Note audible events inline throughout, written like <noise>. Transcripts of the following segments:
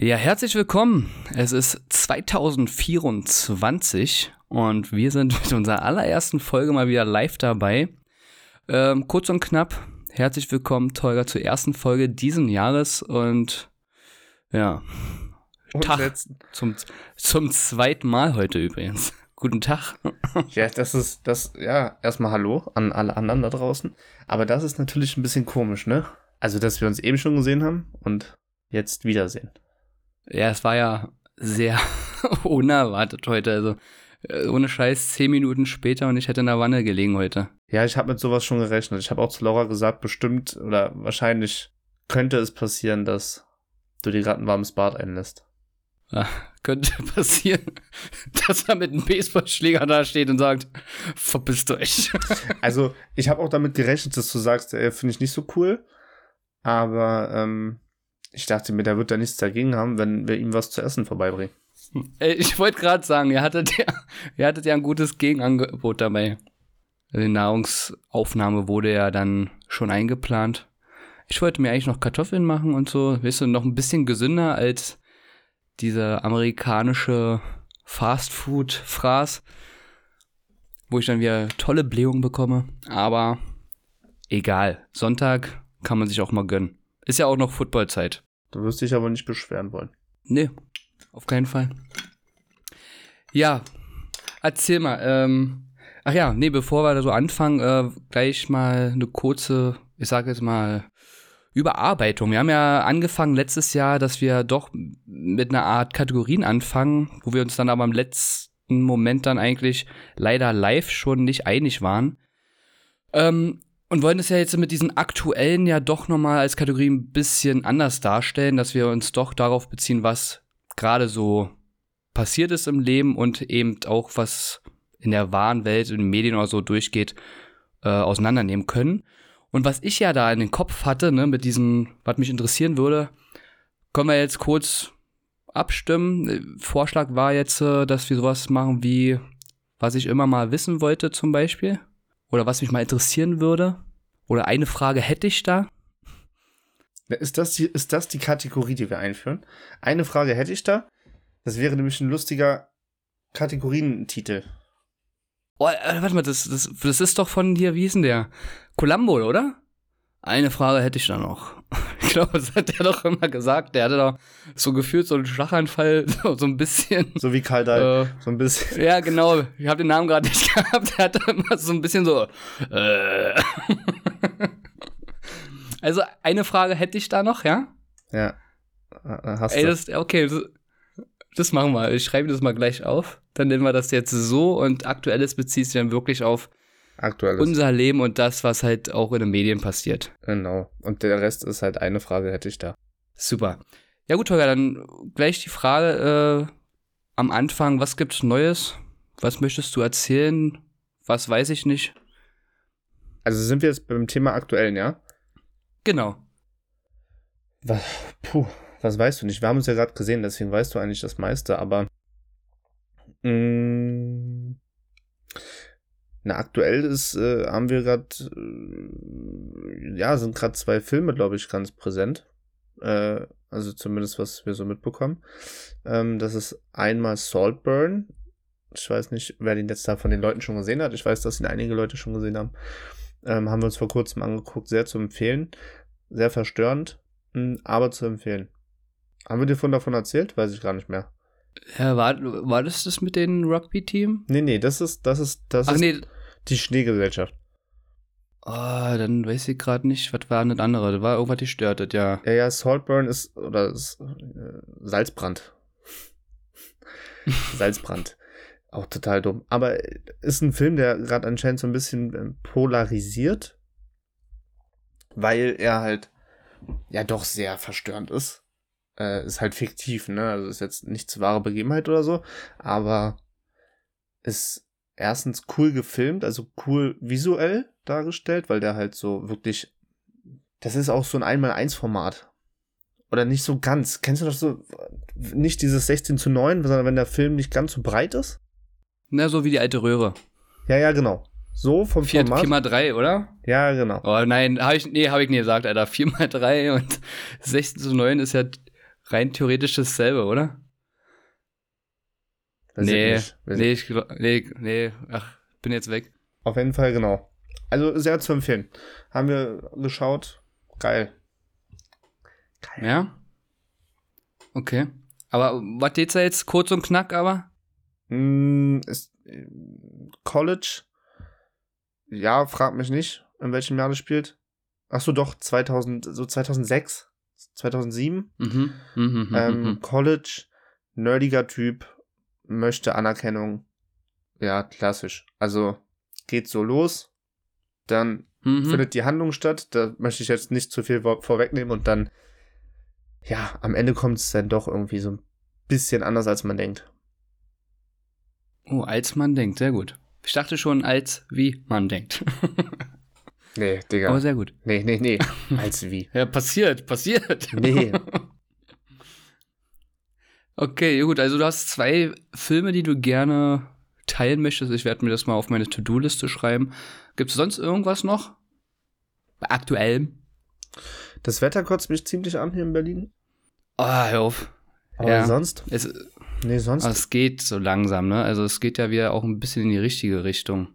Ja, herzlich willkommen. Es ist 2024 und wir sind mit unserer allerersten Folge mal wieder live dabei. Ähm, kurz und knapp, herzlich willkommen, Tolga, zur ersten Folge diesen Jahres und ja, Und Tag letzten. zum, zum zweiten Mal heute übrigens. Guten Tag. Ja, das ist, das, ja, erstmal Hallo an alle anderen da draußen. Aber das ist natürlich ein bisschen komisch, ne? Also, dass wir uns eben schon gesehen haben und jetzt wiedersehen. Ja, es war ja sehr <laughs> unerwartet heute. Also äh, ohne Scheiß zehn Minuten später und ich hätte in der Wanne gelegen heute. Ja, ich habe mit sowas schon gerechnet. Ich habe auch zu Laura gesagt, bestimmt oder wahrscheinlich könnte es passieren, dass du dir gerade ein warmes Bad einlässt. Könnte <laughs> passieren, dass er mit einem Baseballschläger da steht und sagt, verpisst euch. <laughs> Also, ich habe auch damit gerechnet, dass du sagst, ey, finde ich nicht so cool. Aber ähm, ich dachte mir, der wird da nichts dagegen haben, wenn wir ihm was zu essen vorbeibringen. Ey, ich wollte gerade sagen, ihr hattet, ja, ihr hattet ja ein gutes Gegenangebot dabei. Die Nahrungsaufnahme wurde ja dann schon eingeplant. Ich wollte mir eigentlich noch Kartoffeln machen und so, weißt du, noch ein bisschen gesünder als dieser amerikanische Fastfood-Fraß, wo ich dann wieder tolle Blähungen bekomme. Aber egal, Sonntag kann man sich auch mal gönnen. Ist ja auch noch Footballzeit. Du wirst dich aber nicht beschweren wollen. Nee, auf keinen Fall. Ja, erzähl mal. Ähm, ach ja, nee, bevor wir da so anfangen, äh, gleich mal eine kurze, ich sag jetzt mal, Überarbeitung. Wir haben ja angefangen letztes Jahr, dass wir doch mit einer Art Kategorien anfangen, wo wir uns dann aber im letzten Moment dann eigentlich leider live schon nicht einig waren. Ähm, und wollen es ja jetzt mit diesen aktuellen ja doch nochmal als Kategorie ein bisschen anders darstellen, dass wir uns doch darauf beziehen, was gerade so passiert ist im Leben und eben auch was in der wahren Welt, in den Medien oder so durchgeht, äh, auseinandernehmen können. Und was ich ja da in den Kopf hatte, ne, mit diesem, was mich interessieren würde, können wir jetzt kurz abstimmen. Vorschlag war jetzt, äh, dass wir sowas machen wie, was ich immer mal wissen wollte zum Beispiel. Oder was mich mal interessieren würde. Oder eine Frage hätte ich da. Ist das, die, ist das die Kategorie, die wir einführen? Eine Frage hätte ich da. Das wäre nämlich ein lustiger Kategorientitel. Oh, äh, warte mal, das, das, das ist doch von hier, wie hieß denn der? Columbo, oder? Eine Frage hätte ich da noch. <laughs> Ich glaube, das hat er doch immer gesagt. Der hatte doch so gefühlt so einen Schlaganfall, <laughs> so, so ein bisschen. So wie Karl Dahl. Äh, so ein bisschen. ja, genau. Ich habe den Namen gerade nicht <laughs> gehabt. Der hatte immer so ein bisschen so. Äh. <laughs> also, eine Frage hätte ich da noch, ja? Ja. Hast Ey, du. das, okay, das, das machen wir. Ich schreibe das mal gleich auf. Dann nennen wir das jetzt so und aktuelles bezieht sich dann wirklich auf Aktuelles. unser Leben und das, was halt auch in den Medien passiert. genau. Und der Rest ist halt eine Frage hätte ich da. Super. Ja gut, Holger, dann gleich die Frage äh, am Anfang, was gibt's Neues? Was möchtest du erzählen? Was weiß ich nicht? Also sind wir jetzt beim Thema aktuellen, ja? Genau. Was, puh, was weißt du nicht? Wir haben uns ja gerade gesehen, deswegen weißt du eigentlich das meiste, aber mh, na, aktuell ist, äh, haben wir gerade, äh, ja, sind gerade zwei Filme, glaube ich, ganz präsent. Äh, also zumindest, was wir so mitbekommen. Ähm, das ist einmal Saltburn. Ich weiß nicht, wer den jetzt da von den Leuten schon gesehen hat. Ich weiß, dass ihn einige Leute schon gesehen haben. Ähm, haben wir uns vor kurzem angeguckt. Sehr zu empfehlen. Sehr verstörend, mh, aber zu empfehlen. Haben wir dir von davon erzählt? Weiß ich gar nicht mehr. Ja, war, war das das mit dem Rugby-Team? Nee, nee, das ist, das ist, das Ach ist nee, die Schneegesellschaft. oh, dann weiß ich gerade nicht, was war denn das andere? Das war irgendwas gestörtet, ja. Ja, ja, Saltburn ist, oder ist, äh, Salzbrand. <laughs> Salzbrand. Auch total dumm. Aber ist ein Film, der gerade anscheinend so ein bisschen ähm, polarisiert, weil er halt ja doch sehr verstörend ist. Äh, ist halt fiktiv, ne? Also ist jetzt nichts wahre Begebenheit oder so, aber ist erstens cool gefilmt, also cool visuell dargestellt, weil der halt so wirklich das ist auch so ein 1x1-Format. Oder nicht so ganz. Kennst du das so? Nicht dieses 16 zu 9, sondern wenn der Film nicht ganz so breit ist? Na, so wie die alte Röhre. Ja, ja, genau. So vom 4, Format. 4x3, oder? Ja, genau. Oh nein, habe ich, nee, hab ich nie gesagt, Alter. 4x3 <laughs> und 16 zu 9 ist ja rein theoretisch dasselbe, oder? Weiß ich nee. Weiß nee, ich, nee, nee, ach, bin jetzt weg. Auf jeden Fall, genau. Also sehr zu empfehlen. Haben wir geschaut. Geil. Ja? Okay. Aber was geht's da jetzt? Kurz und knack, aber? Mm, ist, äh, College. Ja, frag mich nicht, in welchem Jahr das spielt. Ach so, doch, 2000, so 2006, 2007. Mhm. Mhm, mhm, Ähm, mhm. College, nerdiger Typ, möchte Anerkennung. Ja, klassisch. Also geht so los, dann Mhm. findet die Handlung statt. Da möchte ich jetzt nicht zu viel vor vorwegnehmen und dann, ja, am Ende kommt es dann doch irgendwie so ein bisschen anders, als man denkt. Oh, als man denkt, sehr gut. Ich dachte schon, als wie man denkt. <laughs> Nee, Digga. Aber sehr gut. Nee, nee, nee. Als wie. <laughs> Ja, passiert, passiert. Nee. <laughs> Okay, gut, also du hast zwei Filme, die du gerne teilen möchtest. Ich werde mir das mal auf meine To-Do-Liste schreiben. Gibt es sonst irgendwas noch? Bei aktuellem? Das Wetter kotzt mich ziemlich an hier in Berlin. Ah, hör auf. Aber Ja. sonst? Es, Nee, sonst. aber es geht so langsam, ne? Also es geht ja wieder auch ein bisschen in die richtige Richtung.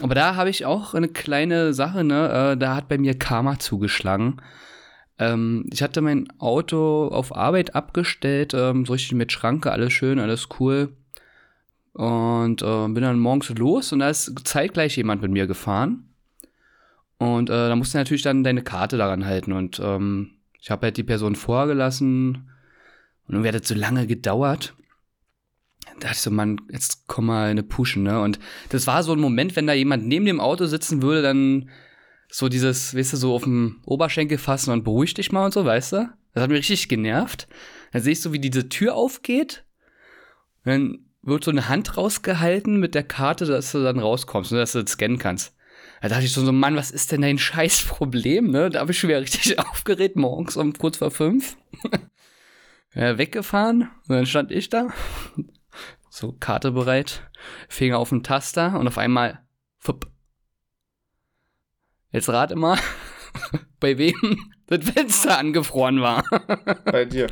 Aber da habe ich auch eine kleine Sache, ne? Äh, da hat bei mir Karma zugeschlagen. Ähm, ich hatte mein Auto auf Arbeit abgestellt, ähm, so richtig mit Schranke, alles schön, alles cool. Und äh, bin dann morgens los und da ist zeitgleich jemand mit mir gefahren. Und äh, da musst du natürlich dann deine Karte daran halten. Und ähm, ich habe halt die Person vorgelassen. Und irgendwie hat das so lange gedauert. Da dachte ich so, Mann, jetzt komm mal in eine Pushen, ne? Und das war so ein Moment, wenn da jemand neben dem Auto sitzen würde, dann so dieses, weißt du, so auf dem Oberschenkel fassen und beruhig dich mal und so, weißt du? Das hat mich richtig genervt. Dann sehe ich so, wie diese Tür aufgeht. Und dann wird so eine Hand rausgehalten mit der Karte, dass du dann rauskommst und dass du das scannen kannst. Da dachte ich schon so, Mann, was ist denn dein <laughs> Scheißproblem, ne? Da habe ich schon wieder richtig <laughs> aufgeregt, morgens um kurz vor fünf. Ja, weggefahren und dann stand ich da, so Karte bereit, Finger auf den Taster und auf einmal, fupp. Jetzt rate mal, <laughs> bei wem <laughs> das Fenster angefroren war. Bei dir.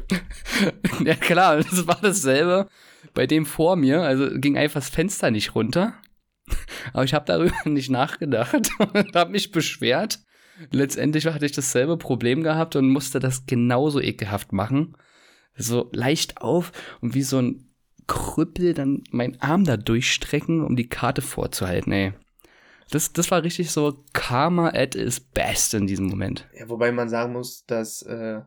<laughs> ja klar, das war dasselbe bei dem vor mir. Also ging einfach das Fenster nicht runter. Aber ich habe darüber nicht nachgedacht und habe mich beschwert. Letztendlich hatte ich dasselbe Problem gehabt und musste das genauso ekelhaft machen. So leicht auf und wie so ein Krüppel dann meinen Arm da durchstrecken, um die Karte vorzuhalten, ey. Das, das war richtig so Karma at its best in diesem Moment. Ja, wobei man sagen muss, dass, äh,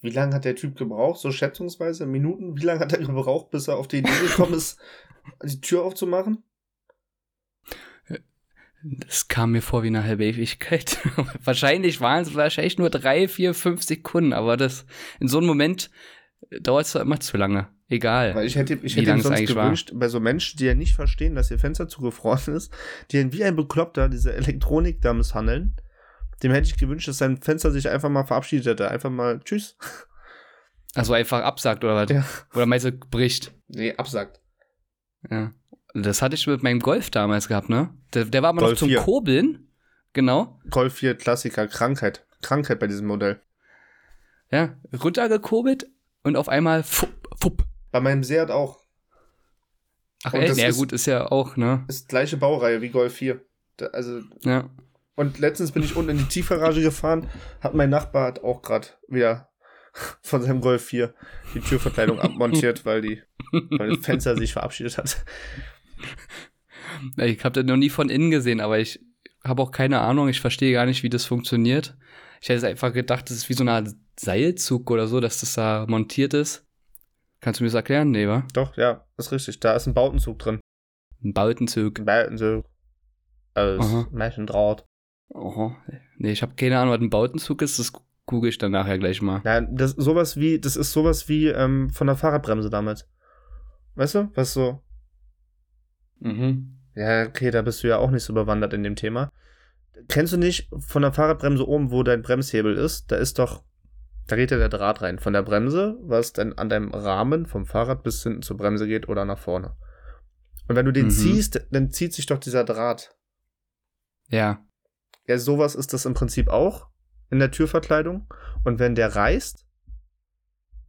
wie lange hat der Typ gebraucht? So schätzungsweise Minuten? Wie lange hat er gebraucht, bis er auf die Idee gekommen ist, <laughs> die Tür aufzumachen? Das kam mir vor wie eine halbe Ewigkeit. <laughs> wahrscheinlich waren es wahrscheinlich nur drei, vier, fünf Sekunden, aber das in so einem Moment dauert es doch immer zu lange. Egal. Weil ich hätte, ich hätte ihm sonst eigentlich war. gewünscht, bei so Menschen, die ja nicht verstehen, dass ihr Fenster zugefroren ist, die dann wie ein Bekloppter diese Elektronik da misshandeln, dem hätte ich gewünscht, dass sein Fenster sich einfach mal verabschiedet hätte. Einfach mal Tschüss. Also einfach absagt oder was? Ja. Oder meinst du, bricht? Nee, absagt. Ja. Das hatte ich mit meinem Golf damals gehabt, ne? Der, der war aber noch zum 4. Kurbeln. Genau. Golf 4 Klassiker, Krankheit. Krankheit bei diesem Modell. Ja. Runtergekurbelt und auf einmal fupp, fupp. Bei meinem Seat auch. Ach, Und ey, das ja ist- gut, ist ja auch, ne? Ist gleiche Baureihe wie Golf 4. Da, also, Ja. und letztens bin ich unten in die Tiefgarage gefahren, hat mein Nachbar hat auch gerade wieder <laughs> von seinem Golf 4 die Türverkleidung abmontiert, weil die weil das Fenster sich verabschiedet hat. Ich habe das noch nie von innen gesehen, aber ich habe auch keine Ahnung. Ich verstehe gar nicht, wie das funktioniert. Ich hätte einfach gedacht, das ist wie so eine Art Seilzug oder so, dass das da montiert ist. Kannst du mir das erklären? Nee, wa? Doch, ja, ist richtig. Da ist ein Bautenzug drin. Ein Bautenzug. Ein Bautenzug. Also, Aha. ist Menschendraht. Oho. Nee, ich habe keine Ahnung, was ein Bautenzug ist. Das google ich dann nachher gleich mal. Ja, das sowas wie, das ist sowas wie ähm, von der Fahrradbremse damals. Weißt du? Was so. Mhm. Ja, okay, da bist du ja auch nicht so bewandert in dem Thema. Kennst du nicht von der Fahrradbremse oben, wo dein Bremshebel ist? Da ist doch, da geht ja der Draht rein. Von der Bremse, was dann an deinem Rahmen vom Fahrrad bis hinten zur Bremse geht oder nach vorne. Und wenn du den Mhm. ziehst, dann zieht sich doch dieser Draht. Ja. Ja, sowas ist das im Prinzip auch in der Türverkleidung. Und wenn der reißt,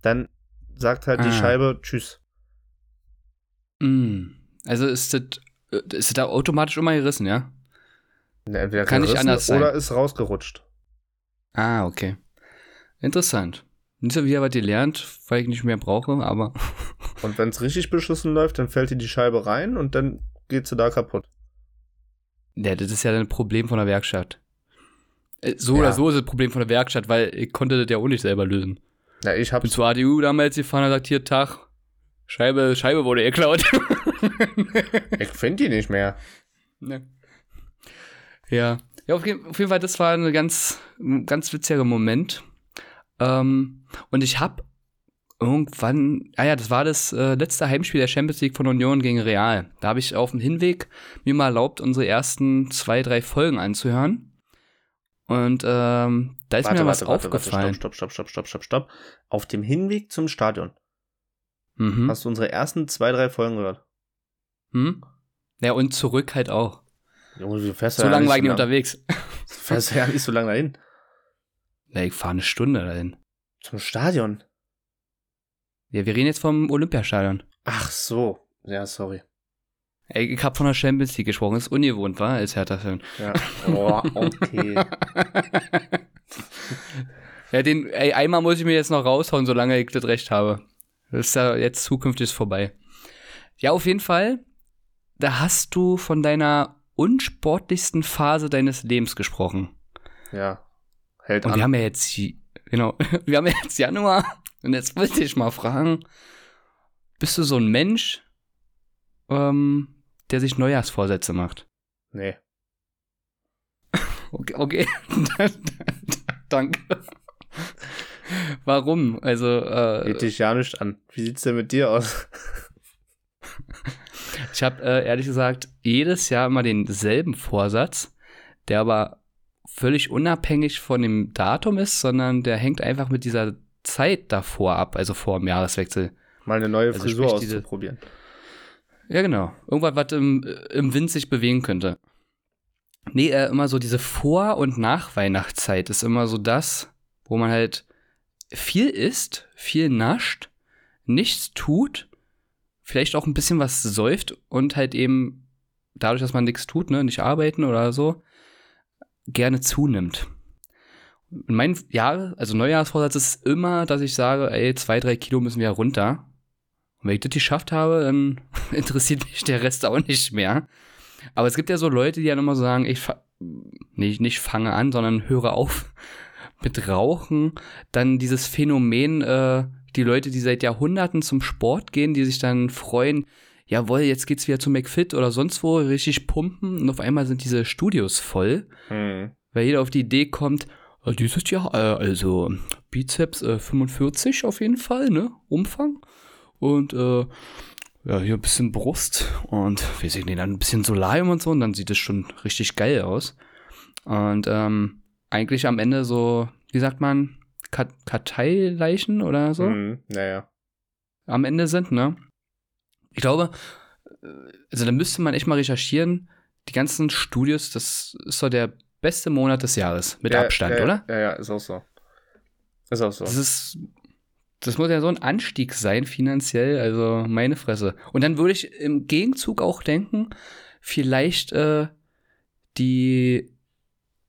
dann sagt halt die Ah. Scheibe Tschüss. Mm. Also ist das, äh, ist das da automatisch immer gerissen, ja? Entweder Kann nicht gerissen anders sein. Oder ist rausgerutscht. Ah, okay. Interessant. Nicht so wieder was gelernt, weil ich nicht mehr brauche, aber <laughs> Und wenn es richtig beschissen läuft, dann fällt dir die Scheibe rein und dann geht sie da kaputt. ja, das ist ja ein Problem von der Werkstatt. Äh, So Ja. oder so ist ein Problem von der Werkstatt, weil ich konnte das ja auch nicht selber lösen. Ja, ich Bin hab's. zur ADU damals gefahren und sagt, hier, Tag, Scheibe, Scheibe wurde geklaut. <laughs> <laughs> Ich finde die nicht mehr. Ne. Ja. Ja, auf jeden, auf jeden Fall, das war ein ganz, ganz witziger Moment. Ähm, und ich habe irgendwann, ah ja, das war das äh, letzte Heimspiel der Champions League von Union gegen Real. Da habe ich auf dem Hinweg mir mal erlaubt, unsere ersten zwei, drei Folgen anzuhören. Und ähm, da ist mir was aufgefallen. stopp, stopp, stopp, stopp, stopp, stopp. Auf dem Hinweg zum Stadion Mhm. hast du unsere ersten zwei, drei Folgen gehört. Hm? Ja, und zurück halt auch. Junge, du fährst So ja lange war ich nicht lang, unterwegs. du fährst ja nicht so lange dahin. Ja, ich fahre eine Stunde dahin. Zum Stadion. Ja, wir reden jetzt vom Olympiastadion. Ach so. Ja, sorry. Ey, ich hab von der Champions League gesprochen. Ist ungewohnt, war als Hertha-Fan. Ja. Oh, okay. <laughs> ja, den, ey, einmal muss ich mir jetzt noch raushauen, solange ich das Recht habe. Das ist ja jetzt zukünftig vorbei. Ja, auf jeden Fall. Da hast du von deiner unsportlichsten Phase deines Lebens gesprochen. ja. Hält Und wir an. haben ja jetzt, genau, <laughs> wir haben ja jetzt Januar. Und jetzt wollte ich mal fragen, bist du so ein Mensch, ähm, der sich Neujahrsvorsätze macht? Nee. <laughs> Okay, okay. <laughs> Danke. Warum? Also, äh, Geht dich ja nicht an. Wie sieht's denn mit dir aus? Ich habe äh, ehrlich gesagt jedes Jahr immer denselben Vorsatz, der aber völlig unabhängig von dem Datum ist, sondern der hängt einfach mit dieser Zeit davor ab, also vor dem Jahreswechsel. Mal eine neue Also Frisur sprich diese- auszuprobieren. Ja, genau. Irgendwas, was im, im Wind sich bewegen könnte. Nee, äh, immer so diese Vor- und Nachweihnachtszeit ist immer so das, wo man halt viel isst, viel nascht, nichts tut, vielleicht auch ein bisschen was säuft und halt eben dadurch, dass man nichts tut, ne, nicht arbeiten oder so, gerne zunimmt. Und mein Jahr, also Neujahrsvorsatz ist immer, dass ich sage, ey, zwei, drei Kilo müssen wir runter. Und wenn ich das geschafft habe, dann <laughs> interessiert mich der Rest auch nicht mehr. Aber es gibt ja so Leute, die immer so sagen, ich fa nicht, nicht fange an, sondern höre auf <laughs> mit Rauchen. Dann dieses Phänomen, äh, die Leute, die seit Jahrhunderten zum Sport gehen, die sich dann freuen, jawohl, jetzt geht's wieder zu McFit oder sonst wo, richtig pumpen. Und auf einmal sind diese Studios voll Hm. weil jeder auf die Idee kommt, äh, dieses Jahr, äh, also Bizeps äh, 45 auf jeden Fall, ne? Umfang. Und äh, ja, hier ein bisschen Brust und wir sehen dann ein bisschen Solarium und so und dann sieht es schon richtig geil aus. Und ähm, eigentlich am Ende so, wie sagt man, Kat Karteileichen oder so Hm. Naja. am Ende sind, ne? Ich glaube, äh, also da müsste man echt mal recherchieren. Die ganzen Studios, das ist so der beste Monat des Jahres, mit ja, Abstand, ja, oder? Ja, ja, ist auch so. Ist auch so. Das ist, das muss ja so ein Anstieg sein finanziell, also meine Fresse. Und dann würde ich im Gegenzug auch denken, vielleicht äh, die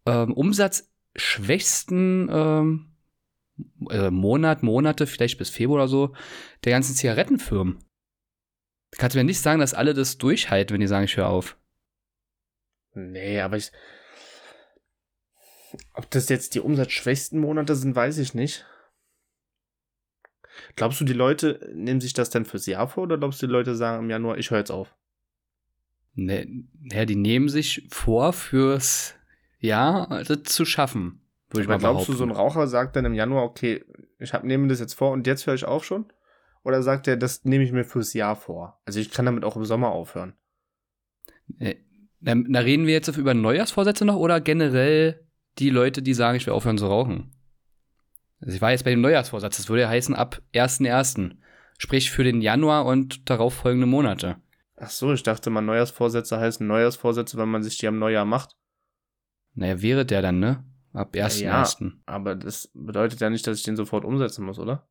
ähm, umsatzschwächsten ähm, äh, Monat, Monate, vielleicht bis Februar oder so, der ganzen Zigarettenfirmen. Du kannst mir nicht sagen, dass alle das durchhalten, wenn die sagen, ich höre auf. Nee, aber ich. Ob das jetzt die umsatzschwächsten Monate sind, weiß ich nicht. Glaubst du, die Leute nehmen sich das dann fürs Jahr vor oder glaubst du, die Leute sagen im Januar, ich höre jetzt auf? Ne, ja, die nehmen sich vor, fürs Jahr das zu schaffen. Würde ich mal glaubst du, behaupten. so ein Raucher sagt dann im Januar, okay, ich hab, nehme das jetzt vor und jetzt höre ich auf schon? Oder sagt er, das nehme ich mir fürs Jahr vor? Also ich kann damit auch im Sommer aufhören. Äh, Da, da reden wir jetzt über Neujahrsvorsätze noch oder generell die Leute, die sagen, ich will aufhören zu rauchen? Also ich war jetzt bei dem Neujahrsvorsatz, das würde ja heißen ab 1.1. Sprich für den Januar und darauf folgende Monate. Ach so, ich dachte mal, Neujahrsvorsätze heißen Neujahrsvorsätze, wenn man sich die am Neujahr macht. Naja, wäre der dann, ne? Ab 1.1. Ja, aber das bedeutet ja nicht, dass ich den sofort umsetzen muss, oder?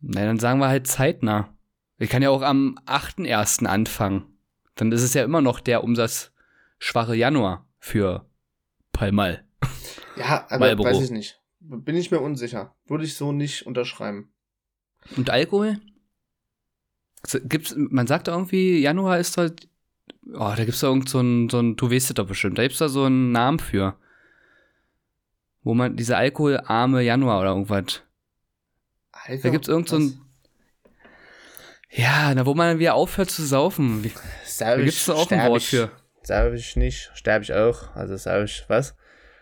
Na, dann sagen wir halt zeitnah. Ich kann ja auch am 8.1. anfangen. Dann ist es ja immer noch der umsatzschwache Januar für Palmal. Ja, aber Marlboro. weiß ich nicht. Bin ich mir unsicher. Würde ich so nicht unterschreiben. Und Alkohol? Gibt's, man sagt irgendwie, Januar ist halt. Oh, da gibt's da irgend so ein, so ein, du weißt es doch bestimmt, da gibt's da so einen Namen für. Wo man, diese alkoholarme Januar oder irgendwas. Alter, Da gibt's irgend so ein. Ja, na, wo man wieder aufhört zu saufen. Wie- Da gibt's da auch ein Wort für. Sterbe ich nicht, sterbe ich auch. Also sterbe ich, was?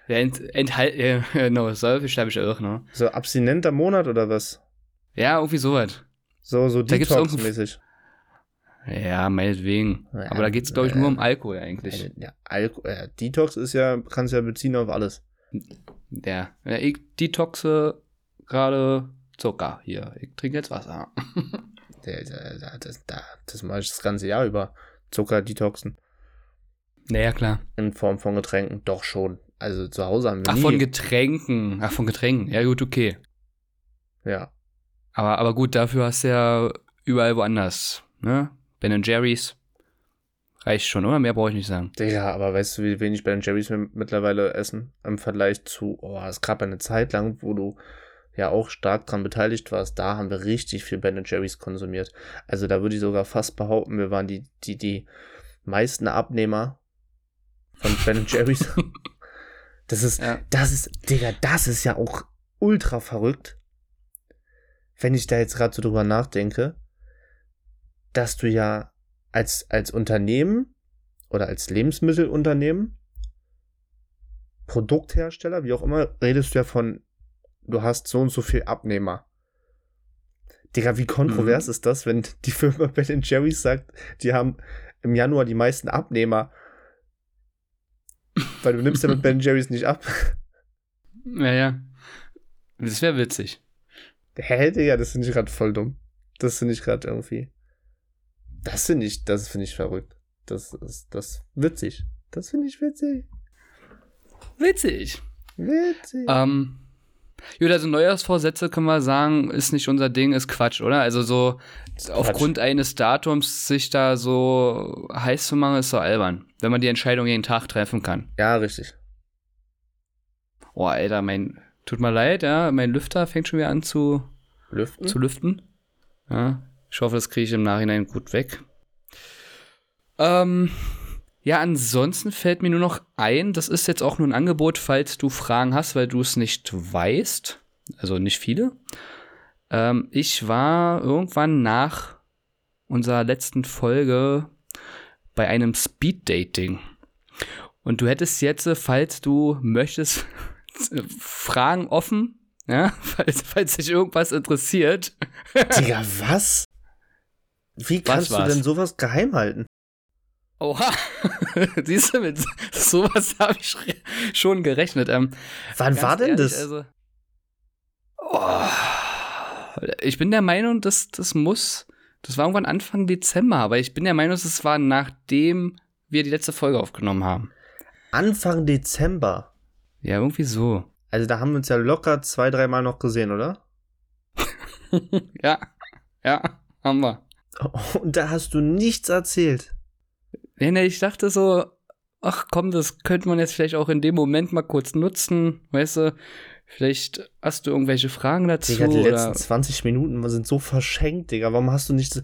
Ja, ent, enthalt, <laughs> ja, genau, Säufe sterbe ich auch, ne? So abstinenter Monat oder was? Ja, irgendwie sowas. So, so Detox-mäßig. Ja, meinetwegen. Ja, Aber da geht's, glaube ich, äh, nur um Alkohol eigentlich. Ja, Alko äh, Detox ist ja, kannst ja beziehen auf alles. Ja, ja ich detoxe gerade Zucker hier. Ich trinke jetzt Wasser. <laughs> Der, das, da, das mache ich das ganze Jahr über. Zucker detoxen. Naja, klar. In Form von Getränken. Doch schon. Also zu Hause haben wir Ach, nie. von Getränken. Ach, von Getränken. Ja, gut, okay. ja. Aber, aber gut, dafür hast du ja überall woanders. Ne? Ben Jerry's. Reicht schon, oder? Mehr brauche ich nicht sagen. Digga, aber weißt du, wie wenig Ben Jerry's wir mittlerweile essen? Im Vergleich zu, oh, es gab eine Zeit lang, wo du ja auch stark dran beteiligt warst. Da haben wir richtig viel Ben Jerry's konsumiert. Also da würde ich sogar fast behaupten, wir waren die, die, die meisten Abnehmer von Ben Jerry's. <laughs> Das ist, Ja. das ist, Digga, das ist ja auch ultra verrückt. Wenn ich da jetzt gerade so drüber nachdenke, dass du ja als, als Unternehmen oder als Lebensmittelunternehmen, Produkthersteller, wie auch immer, redest du ja von, du hast so und so viel Abnehmer. Digga, wie kontrovers Mhm. ist das, wenn die Firma <laughs> Ben Jerry's sagt, die haben im Januar die meisten Abnehmer? Weil du nimmst ja mit Ben Jerry's nicht ab. <laughs> Ja, ja. Das wäre witzig. Hä, Digga, das finde ich gerade voll dumm. Das finde ich gerade irgendwie. Das finde ich, das finde ich verrückt. Das ist, das witzig. Das finde ich witzig. Witzig. Witzig. Ähm, gut, also Neujahrsvorsätze können wir sagen, ist nicht unser Ding, ist Quatsch, oder? Also so aufgrund eines Datums sich da so heiß zu machen, ist so albern. Wenn man die Entscheidung jeden Tag treffen kann. Ja, richtig. Oh, Alter, mein, tut mir leid, ja, mein Lüfter fängt schon wieder an zu, Lüften? zu lüften. Ja, ich hoffe, das kriege ich im Nachhinein gut weg. Ähm, ja, ansonsten fällt mir nur noch ein, das ist jetzt auch nur ein Angebot, falls du Fragen hast, weil du es nicht weißt. Also nicht viele. Ähm, ich war irgendwann nach unserer letzten Folge bei einem Speed-Dating. Und du hättest jetzt, falls du möchtest, <laughs> Fragen offen, ja, <laughs> falls, falls dich irgendwas interessiert. Digga, was? Wie kannst du denn sowas geheim halten? Oha, <laughs> siehst du, mit sowas habe ich sch- schon gerechnet. Ähm, Wann war denn ehrlich, das? Also, oh, ich bin der Meinung, dass das muss, das war irgendwann Anfang Dezember, aber ich bin der Meinung, dass es war nachdem wir die letzte Folge aufgenommen haben. Anfang Dezember. Ja, irgendwie so. Also da haben wir uns ja locker zwei, dreimal noch gesehen, oder? <laughs> ja, ja, haben wir. <laughs> Und da hast du nichts erzählt. Nee, nee, ich dachte so, ach komm, das könnte man jetzt vielleicht auch in dem Moment mal kurz nutzen, weißt du? Vielleicht hast du irgendwelche Fragen dazu Digga, die oder letzten 20 Minuten sind so verschenkt, Digga. Warum hast du nicht.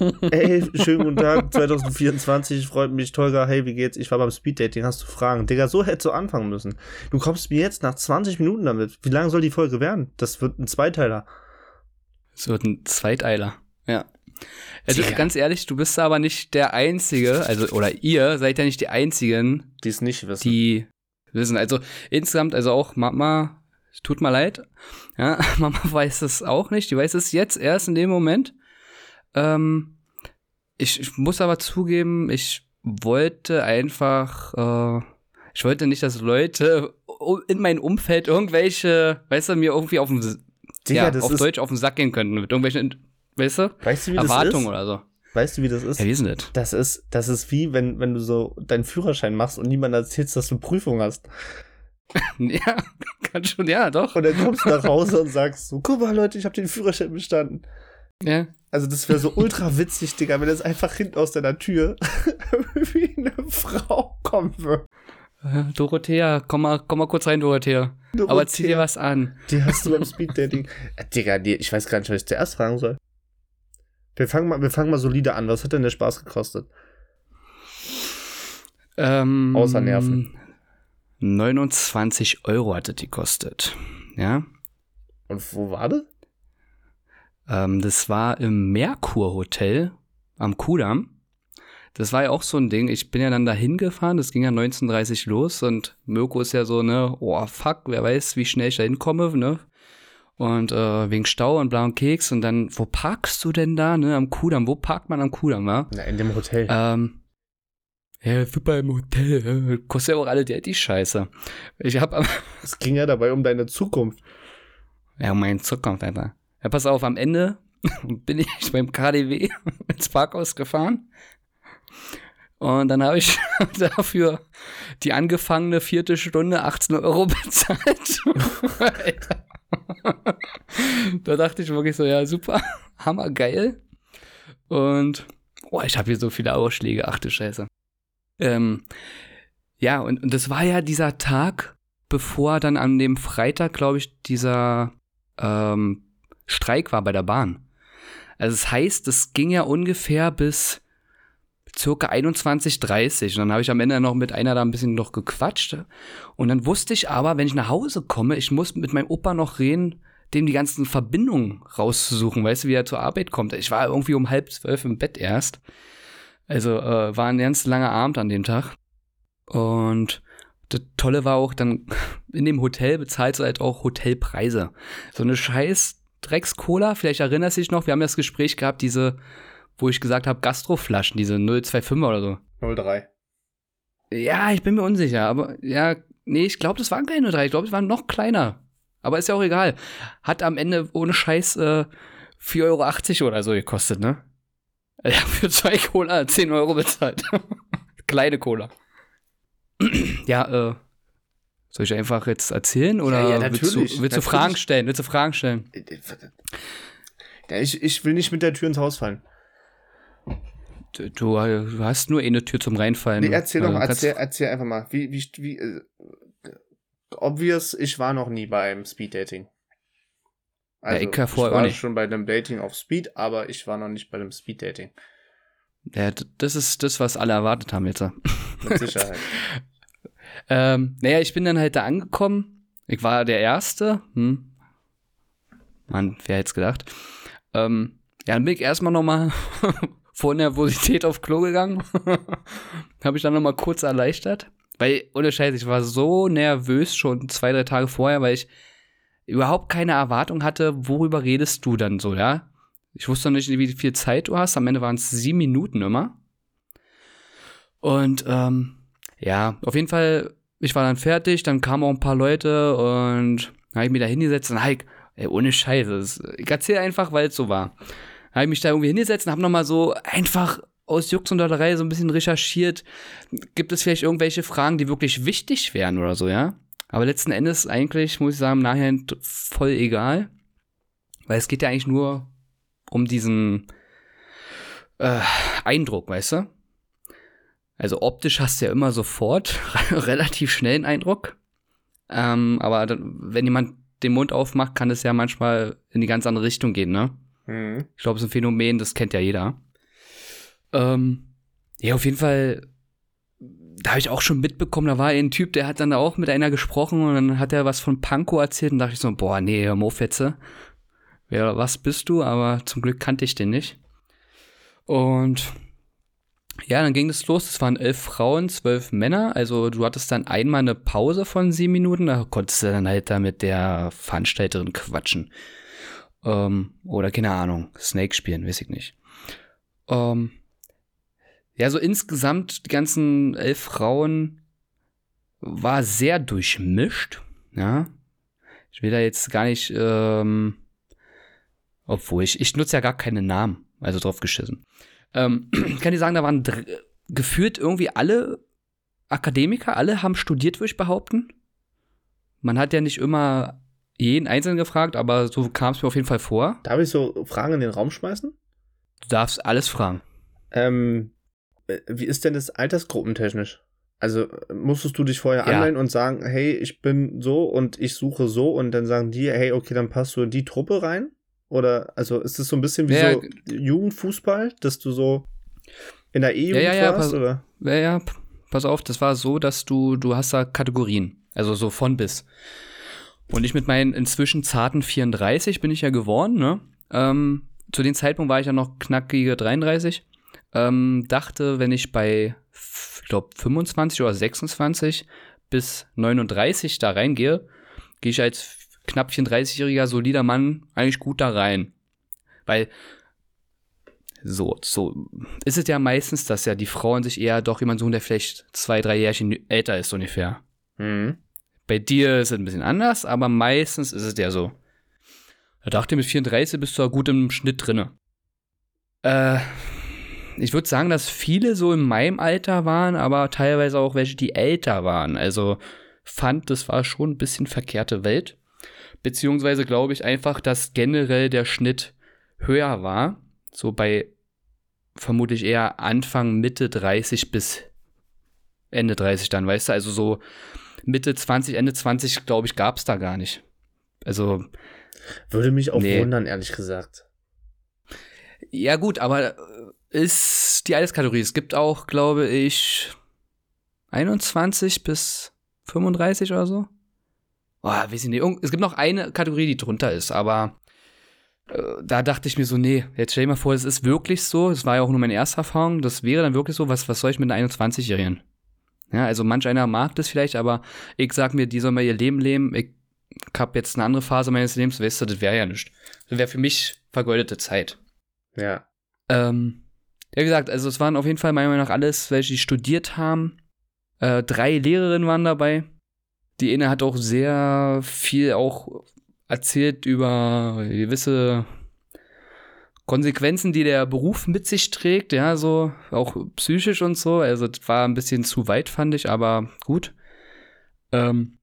<laughs> Ey, schönen guten Tag, 2024, freut mich, Tolga, hey, wie geht's? Ich war beim Speeddating, hast du Fragen? Digga, so hättest du anfangen müssen. Du kommst mir jetzt nach 20 Minuten damit. Wie lange soll die Folge werden? Das wird ein Zweiteiler. es wird ein Zweiteiler. Ja. Also Digga. ganz ehrlich, du bist aber nicht der Einzige, also oder ihr seid ja nicht die Einzigen, Die es nicht wissen. die wissen. Also insgesamt, also auch Mama, tut mir leid, ja, <laughs> Mama weiß es auch nicht. Die weiß es jetzt erst in dem Moment. Ähm, ich, ich muss aber zugeben, ich wollte einfach, äh, ich wollte nicht, dass Leute in mein Umfeld irgendwelche, weißt du, mir irgendwie auf den, Digga, ja, auf ist. Deutsch auf den Sack gehen könnten mit irgendwelchen, weißt du, Weißt du, wie das Erwartungen ist? oder so. Weißt du, wie das ist? Ja, wie ist denn das? Das ist, das ist wie, wenn, wenn du so deinen Führerschein machst und niemand erzählst, dass du Prüfung hast. <laughs> ja, kann schon, ja, doch. Und dann kommst du nach Hause und sagst so, guck mal Leute, ich habe den Führerschein bestanden. Ja. Also das wäre so ultra witzig, Digga, wenn das einfach hinten aus deiner Tür <laughs> wie eine Frau kommen würde. Dorothea, komm mal, komm mal kurz rein, Dorothea. Dorothea. Aber zieh dir was an. Die hast du beim Speeddating. Äh, Digga, die, ich weiß gar nicht, was ich zuerst fragen soll. Wir fangen mal, wir fangen mal solide an. Was hat denn der Spaß gekostet? Ähm, Außer Nerven. 29 Euro hatte die kostet. Ja. Und wo war das? Ähm, das war im Merkur Hotel am Kudamm. Das war ja auch so ein Ding. Ich bin ja dann da hingefahren. Das ging ja 19.30 los und Mirko ist ja so, ne, oh fuck, wer weiß, wie schnell ich da hinkomme, ne? Und äh, wegen Stau und blauen Keks und dann, wo parkst du denn da, ne, am Kudamm? Wo parkt man am Kudamm, wa? Na, in dem Hotel. Ähm, ja, super im Hotel. <laughs> Kostet ja auch alle Geld, die Scheiße. Ich hab <laughs> Es ging ja dabei um deine Zukunft. ja, mein Zukunft, Alter. Ja, pass auf, am Ende <laughs> bin ich beim KDW ins Parkhaus gefahren. Und dann habe ich dafür die angefangene vierte Stunde 18 Euro bezahlt. Alter. <laughs> da dachte ich wirklich so, ja, super, <laughs> hammergeil. Und boah, ich habe hier so viele Ausschläge, ach du Scheiße. Ähm, ja, und, und das war ja dieser Tag, bevor dann an dem Freitag, glaube ich, dieser ähm, Streik war bei der Bahn. Also das heißt, es ging ja ungefähr bis circa 21.30 und dann habe ich am Ende noch mit einer da ein bisschen noch gequatscht und dann wusste ich aber, wenn ich nach Hause komme, ich muss mit meinem Opa noch reden, dem die ganzen Verbindungen rauszusuchen, weißt du, wie er zur Arbeit kommt. Ich war irgendwie um halb zwölf im Bett erst. Also äh, war ein ganz langer Abend an dem Tag. Und das Tolle war auch, dann <laughs> in dem Hotel bezahlst du halt auch Hotelpreise. So eine scheiß Drecks-Cola, vielleicht erinnerst du dich noch, wir haben das Gespräch gehabt, diese, wo ich gesagt habe, Gastroflaschen, diese 025 oder so. 03. Ja, ich bin mir unsicher, aber ja, nee, ich glaube, das waren keine drei, ich glaube, es waren noch kleiner. Aber ist ja auch egal. Hat am Ende ohne Scheiß äh, 4,80 Euro oder so gekostet, ne? <laughs> Ich habe für zwei Cola 10 Euro bezahlt. <laughs> Kleine Cola. <clears throat> ja, äh, soll ich einfach jetzt erzählen oder Ja, ja, willst, du, willst du natürlich. Fragen stellen? Willst du Fragen stellen? Ja, ich, ich will nicht mit der Tür ins Haus fallen. Du, du hast nur eine Tür zum Reinfallen. Nee, erzähl doch Äh, mal, erzähl, erzähl einfach mal. Wie, wie, wie, äh, obvious, ich war noch nie beim Speeddating. Also, ich ja vorher war auch nicht. schon bei einem Dating auf Speed, aber ich war noch nicht bei dem Speeddating. Ja, das ist das, was alle erwartet haben jetzt. Mit <laughs> Sicherheit. Ähm, naja, ich bin dann halt da angekommen. Ich war der Erste. Hm. Mann, wer hätte es gedacht? Ähm, ja, dann bin ich erstmal nochmal <laughs> vor Nervosität auf Klo gegangen. <laughs> Habe ich dann nochmal kurz erleichtert. Weil, ohne Scheiß, ich war so nervös schon zwei, drei Tage vorher, weil ich überhaupt keine Erwartung hatte, worüber redest du dann so, ja? Ich wusste noch nicht, wie viel Zeit du hast. Am Ende waren es sieben Minuten immer. Und ähm, ja, auf jeden Fall, ich war dann fertig, dann kamen auch ein paar Leute und habe ich mich da hingesetzt und halt, ey, ohne Scheiße, ich erzähle einfach, weil es so war. Habe ich mich da irgendwie hingesetzt und habe nochmal so einfach aus Jux und Dollerei so ein bisschen recherchiert. Gibt es vielleicht irgendwelche Fragen, die wirklich wichtig wären oder so, ja? Aber letzten Endes eigentlich, muss ich sagen, t- voll egal. Weil es geht ja eigentlich nur um diesen äh, Eindruck, weißt du? Also optisch hast du ja immer sofort <laughs> relativ schnell einen Eindruck. Ähm, aber dann, wenn jemand den Mund aufmacht, kann es ja manchmal in die ganz andere Richtung gehen, ne? Mhm. Ich glaube, es ist ein Phänomen, das kennt ja jeder. Ähm, ja, auf jeden Fall, da habe ich auch schon mitbekommen, da war ein Typ, der hat dann da auch mit einer gesprochen und dann hat er was von Panko erzählt und dachte ich so, boah, nee, jetzt. Wer, was bist du? Aber zum Glück kannte ich den nicht. Und ja, dann ging das los. Es waren elf Frauen, zwölf Männer. Also du hattest dann einmal eine Pause von sieben Minuten. Da konntest du dann halt da mit der Veranstalterin quatschen. Ähm, oder keine Ahnung, Snake spielen, weiß ich nicht. Ähm, ja, so insgesamt die ganzen elf Frauen war sehr durchmischt. Ja, ich will da jetzt gar nicht, ähm, obwohl ich, ich nutze ja gar keine Namen, also drauf geschissen. Ähm, <clears throat> kann ich sagen, da waren gefühlt irgendwie alle Akademiker, alle haben studiert, würde ich behaupten. Man hat ja nicht immer jeden Einzelnen gefragt, aber so kam es mir auf jeden Fall vor. Darf ich so Fragen in den Raum schmeißen? Du darfst alles fragen. Ähm, äh, wie ist denn das altersgruppentechnisch? Also musstest du dich vorher Ja. anmelden und sagen, hey, ich bin so und ich suche so und dann sagen die, hey, okay, dann passt du in die Truppe rein? Oder also ist es so ein bisschen wie Ja, so Jugendfußball, dass du so in der E-Jugend Ja, ja, ja, warst? pass- oder? Ja, ja, pass auf, das war so, dass du, du hast da Kategorien, also so von bis. Und ich mit meinen inzwischen zarten 34 bin ich ja geworden, ne? Ähm, zu dem Zeitpunkt war ich ja noch knackige 33. Ähm, dachte, wenn ich bei, ich glaube, 25 oder 26 bis 39 da reingehe, gehe ich als knapp 34-jähriger solider Mann eigentlich gut da rein. Weil so, so ist es ja meistens, dass ja die Frauen sich eher doch jemanden suchen, der vielleicht zwei, drei Jährchen älter ist ungefähr. Mhm. Bei dir ist es ein bisschen anders, aber meistens ist es ja so. Da dachte ich, mit 34 bist du ja gut im Schnitt drinne. Äh, ich würde sagen, dass viele so in meinem Alter waren, aber teilweise auch welche, die älter waren. Also fand, das war schon ein bisschen verkehrte Welt. Beziehungsweise glaube ich einfach, dass generell der Schnitt höher war. So bei vermutlich eher Anfang, Mitte 30 bis Ende 30 dann, weißt du? Also so Mitte 20, Ende 20, glaube ich, gab es da gar nicht. Also, Würde mich auch Nee. wundern, ehrlich gesagt. ja gut, aber äh, ist die Alterskategorie. Es gibt auch, glaube ich, 21 bis 35 oder so. Oh, weiß ich nicht. Es gibt noch eine Kategorie, die drunter ist, aber äh, da dachte ich mir so, nee, jetzt stell dir mal vor, es ist wirklich so, es war ja auch nur meine erste Erfahrung, das wäre dann wirklich so, was, was soll ich mit einer 21-Jährigen? Ja, also manch einer mag das vielleicht, aber ich sag mir, die soll mal ihr Leben leben. Ich hab jetzt eine andere Phase meines Lebens, weißt du, das wäre ja nicht. Das wäre für mich vergeudete Zeit. Ja. Ähm, ja, wie gesagt, also es waren auf jeden Fall meiner Meinung nach alles, welche die studiert haben. Äh, drei Lehrerinnen waren dabei. Die eine hat auch sehr viel auch erzählt über gewisse Konsequenzen, die der Beruf mit sich trägt, ja, so auch psychisch und so. Also das war ein bisschen zu weit, fand ich, aber gut. Ähm,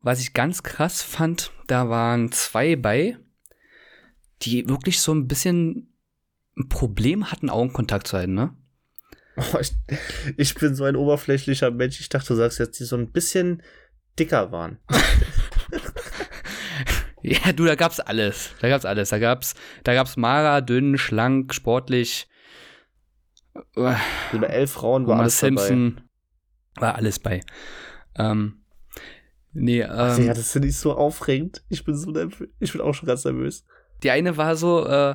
was ich ganz krass fand, da waren zwei bei, die wirklich so ein bisschen ein Problem hatten, Augenkontakt zu halten, ne? Oh, <laughs> ich, ich bin so ein oberflächlicher Mensch. Ich dachte, du sagst jetzt, die so ein bisschen dicker waren. <laughs> Ja, du, da gab's alles. Da gab's alles. Da gab's, da gab's mager, dünn, schlank, sportlich. Bei elf Frauen war Homer alles dabei. Simpson. War alles bei. Ähm, nee, Ach, ähm, ja, das finde ich so aufregend. Ich bin so nervös. Ich bin auch schon ganz nervös. die eine war so, äh, äh,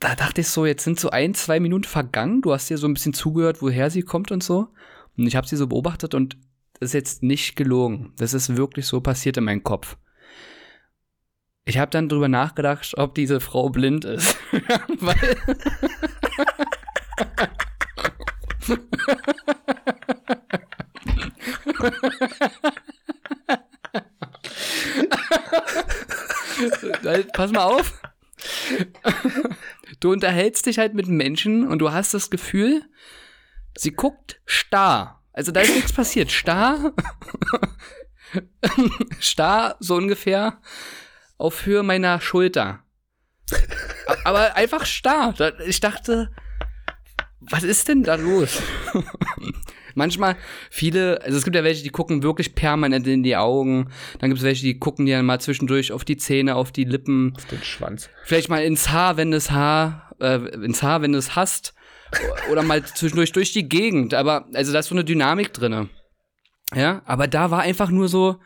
da dachte ich so, jetzt sind so ein, zwei Minuten vergangen. Du hast dir so ein bisschen zugehört, woher sie kommt und so. Und ich habe sie so beobachtet und ist jetzt nicht gelogen. Das ist wirklich so passiert in meinem Kopf. Ich habe dann drüber nachgedacht, ob diese Frau blind ist. <laughs> Weil, Pass mal auf. Du unterhältst dich halt mit Menschen und du hast das Gefühl, sie guckt starr. Also da ist nichts passiert. Starr. <laughs> starr, so ungefähr auf Höhe meiner Schulter. Aber einfach starr. Ich dachte, was ist denn da los? <laughs> Manchmal viele, also es gibt ja welche, die gucken wirklich permanent in die Augen. Dann gibt es welche, die gucken dir dann mal zwischendurch auf die Zähne, auf die Lippen. Auf den Schwanz. Vielleicht mal ins Haar, wenn du es Haar, äh, ins Haar, wenn du es hast. Oder mal zwischendurch durch die Gegend. Aber, also da ist so eine Dynamik drinne. Ja, aber da war einfach nur so,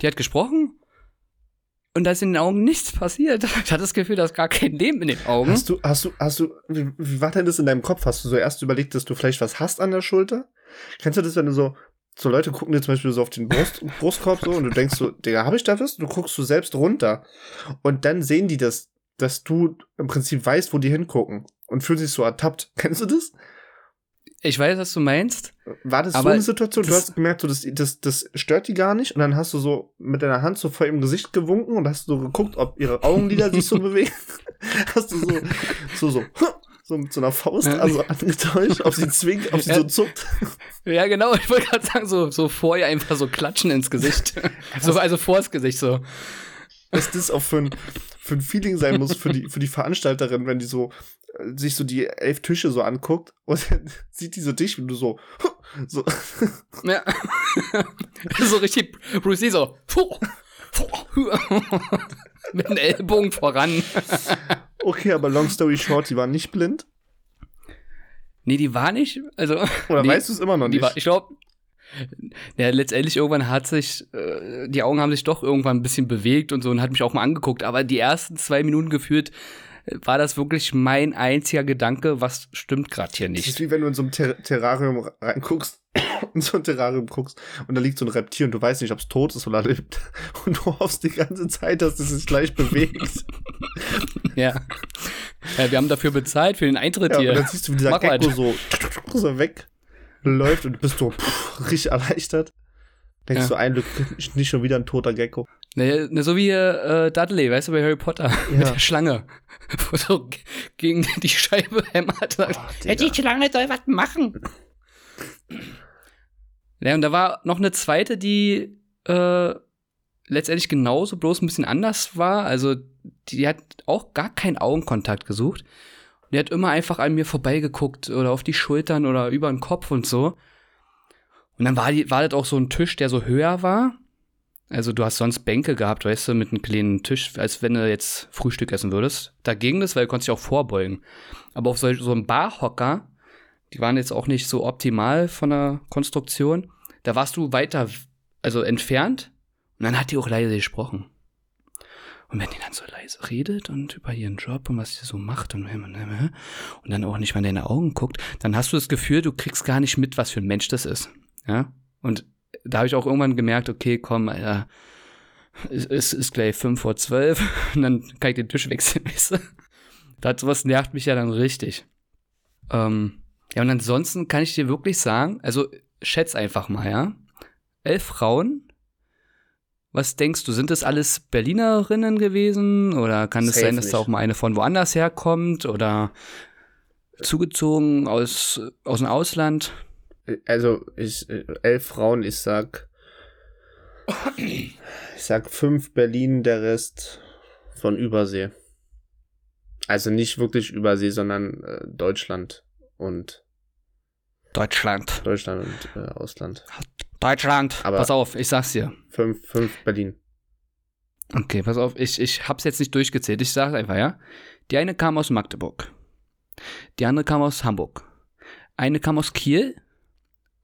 die hat gesprochen und da ist in den Augen nichts passiert. <laughs> Ich hatte das Gefühl, da ist gar kein Leben in den Augen. Hast du, hast du, hast du, wie, war denn das in deinem Kopf? Hast du so erst überlegt, dass du vielleicht was hast an der Schulter? Kennst du das, wenn du so, so Leute gucken dir zum Beispiel so auf den Brust, <laughs> Brustkorb so und du denkst so, Digga, hab ich da was? Du guckst du selbst runter. Und dann sehen die das, dass du im Prinzip weißt, wo die hingucken und fühlen sich so ertappt. <laughs> Kennst du das? Ich weiß, was du meinst. War das so eine Situation? Du hast gemerkt, so, das, das, das stört die gar nicht und dann hast du so mit deiner Hand so vor ihrem Gesicht gewunken und hast so geguckt, ob ihre Augenlider sich so <laughs> bewegen. <laughs> Hast du so, so, so, so mit so einer Faust also angetäuscht, ob sie zwingt, ob sie so zuckt. Ja, genau, ich wollte gerade sagen, so, so vor ihr einfach so klatschen ins Gesicht. so, also vors Gesicht so. Was das auch für ein, für ein Feeling sein muss für die, für die Veranstalterin, wenn die so sich so die elf Tische so anguckt und dann <laughs> sieht die so dich und du so, <laughs> so Ja. <laughs> so richtig Bruce Lee so. Mit den Ellbogen voran. okay, aber long story short, die war nicht blind. Nee, die war nicht. Also, Oder nee, weißt du es immer noch nicht? war, ich glaube, ja, letztendlich irgendwann hat sich, äh, die Augen haben sich doch irgendwann ein bisschen bewegt und so und hat mich auch mal angeguckt. Aber die ersten zwei Minuten gefühlt äh, war das wirklich mein einziger Gedanke, was stimmt gerade hier Das ist nicht. wie wenn du in so ein Ter Terrarium reinguckst, <coughs> in so ein Terrarium guckst und da liegt so ein Reptil und du weißt nicht, ob es tot ist oder lebt. <laughs> Und du hoffst die ganze Zeit, dass es sich gleich bewegt. <laughs> Ja. ja. Wir haben dafür bezahlt für den Eintritt Ja, hier. und dann siehst du, wie dieser Mach Gecko so, <laughs> so wegläuft und du bist so pff, richtig erleichtert. Denkst Ja. du, ein Glück, nicht schon wieder ein toter Gecko. Ne, ne, so wie äh, Dudley, weißt du, bei Harry Potter mit Ja. der Schlange, <laughs> wo so gegen die Scheibe hämmert. Digga. die Schlange soll was machen. Ja, und da war noch eine zweite, die äh, letztendlich genauso, bloß ein bisschen anders war. Also, die hat auch gar keinen Augenkontakt gesucht. Die hat immer einfach an mir vorbeigeguckt oder auf die Schultern oder über den Kopf und so. Und dann war, die, war das auch so ein Tisch, der so höher war. Also du hast sonst Bänke gehabt, weißt du, mit einem kleinen Tisch, als wenn du jetzt Frühstück essen würdest. Da ging das, weil du konntest dich auch vorbeugen. Aber auf so, so einem Barhocker, die waren jetzt auch nicht so optimal von der Konstruktion, da warst du weiter, also entfernt. Und dann hat die auch leise gesprochen. Und wenn die dann so leise redet und über ihren Job und was sie so macht und, und dann auch nicht mal in deine Augen guckt, dann hast du das Gefühl, du kriegst gar nicht mit, was für ein Mensch das ist. Ja? Und da habe ich auch irgendwann gemerkt, okay, komm, Alter, es es ist gleich fünf vor zwölf <laughs> und dann kann ich den Tisch wechseln, <laughs> weißt du? Das, sowas nervt mich ja dann richtig. Ähm, ja, und ansonsten kann ich dir wirklich sagen, also schätz einfach mal, ja? Elf Frauen. Was denkst du, sind das alles Berlinerinnen gewesen? Oder kann es Safe sein, dass da nicht. auch mal eine von woanders herkommt? Oder zugezogen aus, aus dem Ausland? Also, ich, elf Frauen, ich sag, ich sag fünf Berlin, der Rest von Übersee. Also nicht wirklich Übersee, sondern äh, Deutschland und Deutschland. Deutschland und äh, Ausland. Deutschland. Aber- pass auf, ich sag's dir. Fünf, fünf Berlin. Okay, pass auf, ich, ich hab's jetzt nicht durchgezählt. Ich sag's einfach, ja. Die eine kam aus Magdeburg. Die andere kam aus Hamburg. Eine kam aus Kiel.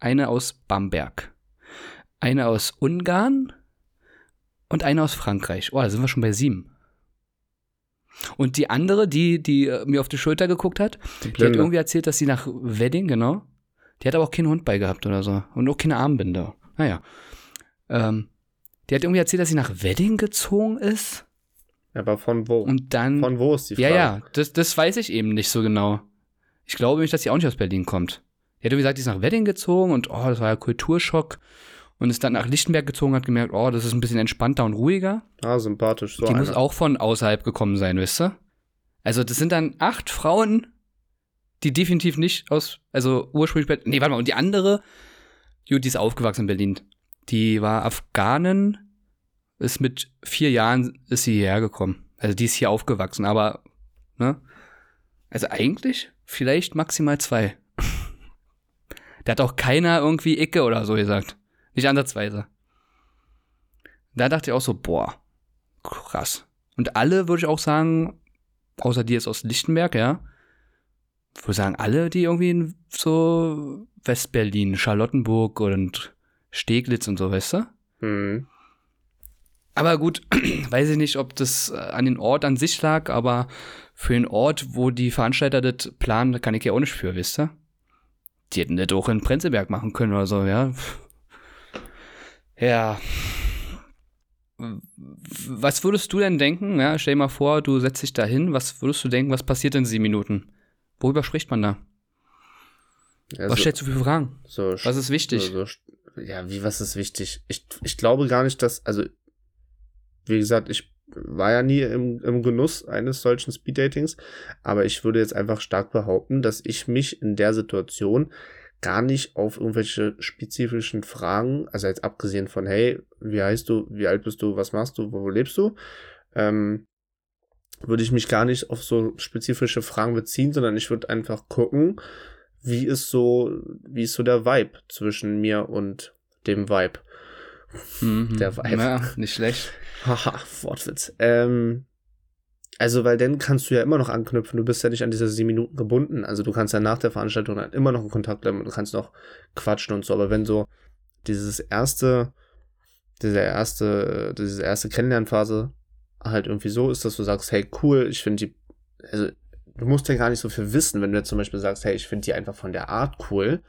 Eine aus Bamberg. Eine aus Ungarn. Und eine aus Frankreich. Oh, da sind wir schon bei sieben. Und die andere, die, die äh, mir auf die Schulter geguckt hat, Die die hat irgendwie erzählt, dass sie nach Wedding, genau. Die hat aber auch keinen Hund bei gehabt oder so. Und auch keine Armbinde. Naja. Ähm, die hat irgendwie erzählt, dass sie nach Wedding gezogen ist. Aber von wo? Und dann. von wo ist die ja, Frage? ja, das, das weiß ich eben nicht so genau. Ich glaube nicht, dass sie auch nicht aus Berlin kommt. Die hat irgendwie gesagt, die ist nach Wedding gezogen und oh, das war ja Kulturschock. Und ist dann nach Lichtenberg gezogen, hat gemerkt, oh, das ist ein bisschen entspannter und ruhiger. Ah, sympathisch. So die muss einer. auch von außerhalb gekommen sein, wisst ihr? Also, das sind dann acht Frauen, die definitiv nicht aus, also ursprünglich, nee, warte mal, und die andere, die ist aufgewachsen in Berlin. Die war Afghanin, ist mit vier Jahren, ist sie hierher gekommen. Also, die ist hier aufgewachsen, aber, ne? Also, eigentlich vielleicht maximal zwei. Da hat auch keiner irgendwie Icke oder so gesagt. Nicht ansatzweise. Da dachte ich auch so, boah, krass. Und alle würde ich auch sagen, außer die jetzt aus Lichtenberg, ja, würde sagen, alle, die irgendwie in so Westberlin, Charlottenburg und Steglitz und so, weißt du? Hm. Aber gut, <clears throat> weiß ich nicht, ob das äh, an den Ort an sich lag, aber für den Ort, wo die Veranstalter das planen, kann ich ja auch nicht für, wisst ihr? Die hätten das auch in Prenzlberg machen können oder so, ja. Ja. Was würdest du denn denken? Ja, stell dir mal vor, du setzt dich da hin. Was würdest du denken, was passiert in sieben Minuten? Worüber spricht man da? Ja, was so, stellst du für Fragen? so, Was ist wichtig? So, so, ja, wie, was ist wichtig? Ich, ich glaube gar nicht, dass, also, wie gesagt, ich war ja nie im, im Genuss eines solchen Speeddatings, aber ich würde jetzt einfach stark behaupten, dass ich mich in der Situation gar nicht auf irgendwelche spezifischen Fragen, also jetzt abgesehen von, hey, wie heißt du, wie alt bist du, was machst du, wo, lebst du, ähm, würde ich mich gar nicht auf so spezifische Fragen beziehen, sondern ich würde einfach gucken, wie ist so, wie ist so der Vibe zwischen mir und dem Vibe. Mhm. Der Vibe. Ja, nicht schlecht. Haha, Wortwitz. Ähm, also, weil dann kannst du ja immer noch anknüpfen. Du bist ja nicht an diese sieben Minuten gebunden. Also, du kannst ja nach der Veranstaltung dann immer noch in Kontakt bleiben und kannst noch quatschen und so. Aber wenn so dieses erste, diese erste, diese erste Kennenlernphase halt irgendwie so ist, dass du sagst, hey, cool, ich finde die, also, du musst ja gar nicht so viel wissen, wenn du jetzt zum Beispiel sagst, hey, ich finde die einfach von der Art cool.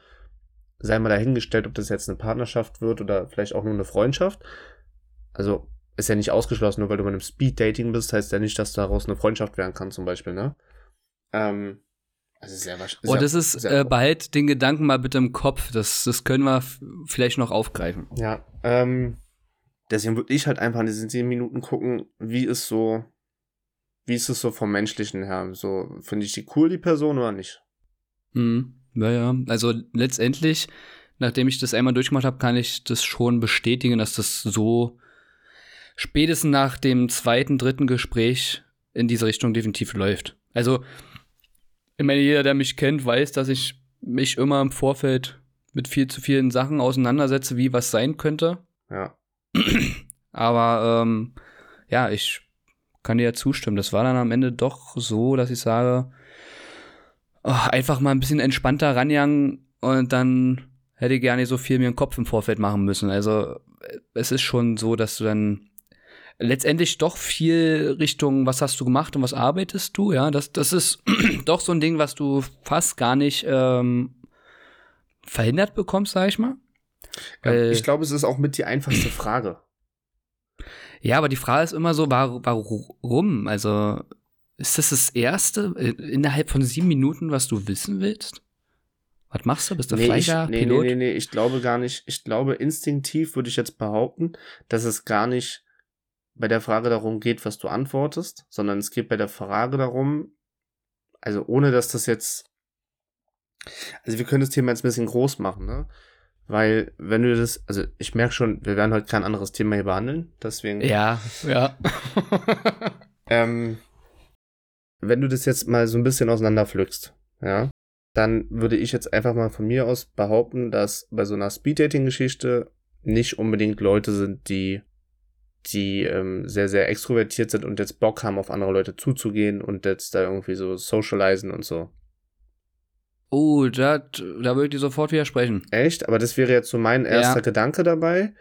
Sei mal dahingestellt, ob das jetzt eine Partnerschaft wird oder vielleicht auch nur eine Freundschaft. Also, ist ja nicht ausgeschlossen, nur weil du bei einem Speed-Dating bist, heißt ja nicht, dass daraus eine Freundschaft werden kann, zum Beispiel, ne? Ähm, also sehr wahrscheinlich. Und das ist, äh, behalt den Gedanken mal bitte im Kopf. Das, das können wir vielleicht noch aufgreifen. Ja, ähm, deswegen würde ich halt einfach in diesen 10 Minuten gucken, wie ist so, wie ist es so vom Menschlichen her? So, finde ich die cool, die Person, oder nicht? Mhm. Ja, ja. Also letztendlich, nachdem ich das einmal durchgemacht habe, kann ich das schon bestätigen, dass das so spätestens nach dem zweiten, dritten Gespräch in diese Richtung definitiv läuft. Also, ich meine, jeder, der mich kennt, weiß, dass ich mich immer im Vorfeld mit viel zu vielen Sachen auseinandersetze, wie was sein könnte. Ja. Aber ähm, ja, ich kann dir ja zustimmen. Das war dann am Ende doch so, dass ich sage, oh, einfach mal ein bisschen entspannter ranjagen und dann hätte ich gerne so viel mir den Kopf im Vorfeld machen müssen. Also es ist schon so, dass du dann letztendlich doch viel Richtung, was hast du gemacht und was arbeitest du, ja, das, das ist <clears throat> doch so ein Ding, was du fast gar nicht ähm, verhindert bekommst, sag ich mal. Ja, ich glaube, es ist auch mit die einfachste Frage. Ja, aber die Frage ist immer so, warum? Also, ist das das Erste innerhalb von sieben Minuten, was du wissen willst? Was machst du? Bist du nee, Fleischer, ich, nee, Pilot? Nee, nee, nee, ich glaube gar nicht. Ich glaube, instinktiv würde ich jetzt behaupten, dass es gar nicht bei der Frage darum geht, was du antwortest, sondern es geht bei der Frage darum, also ohne dass das jetzt, also wir können das Thema jetzt ein bisschen groß machen, ne? Weil, wenn du das, also ich merke schon, wir werden heute kein anderes Thema hier behandeln, deswegen. Ja, ja. <laughs> ähm, wenn du das jetzt mal so ein bisschen auseinanderpflückst, ja, dann würde ich jetzt einfach mal von mir aus behaupten, dass bei so einer Speed-Dating-Geschichte nicht unbedingt Leute sind, die, die ähm, sehr, sehr extrovertiert sind und jetzt Bock haben, auf andere Leute zuzugehen und jetzt da irgendwie so socialisen und so. Oh, da, da würde ich dir sofort widersprechen. Echt? Aber das wäre jetzt so mein erster ja. Gedanke dabei,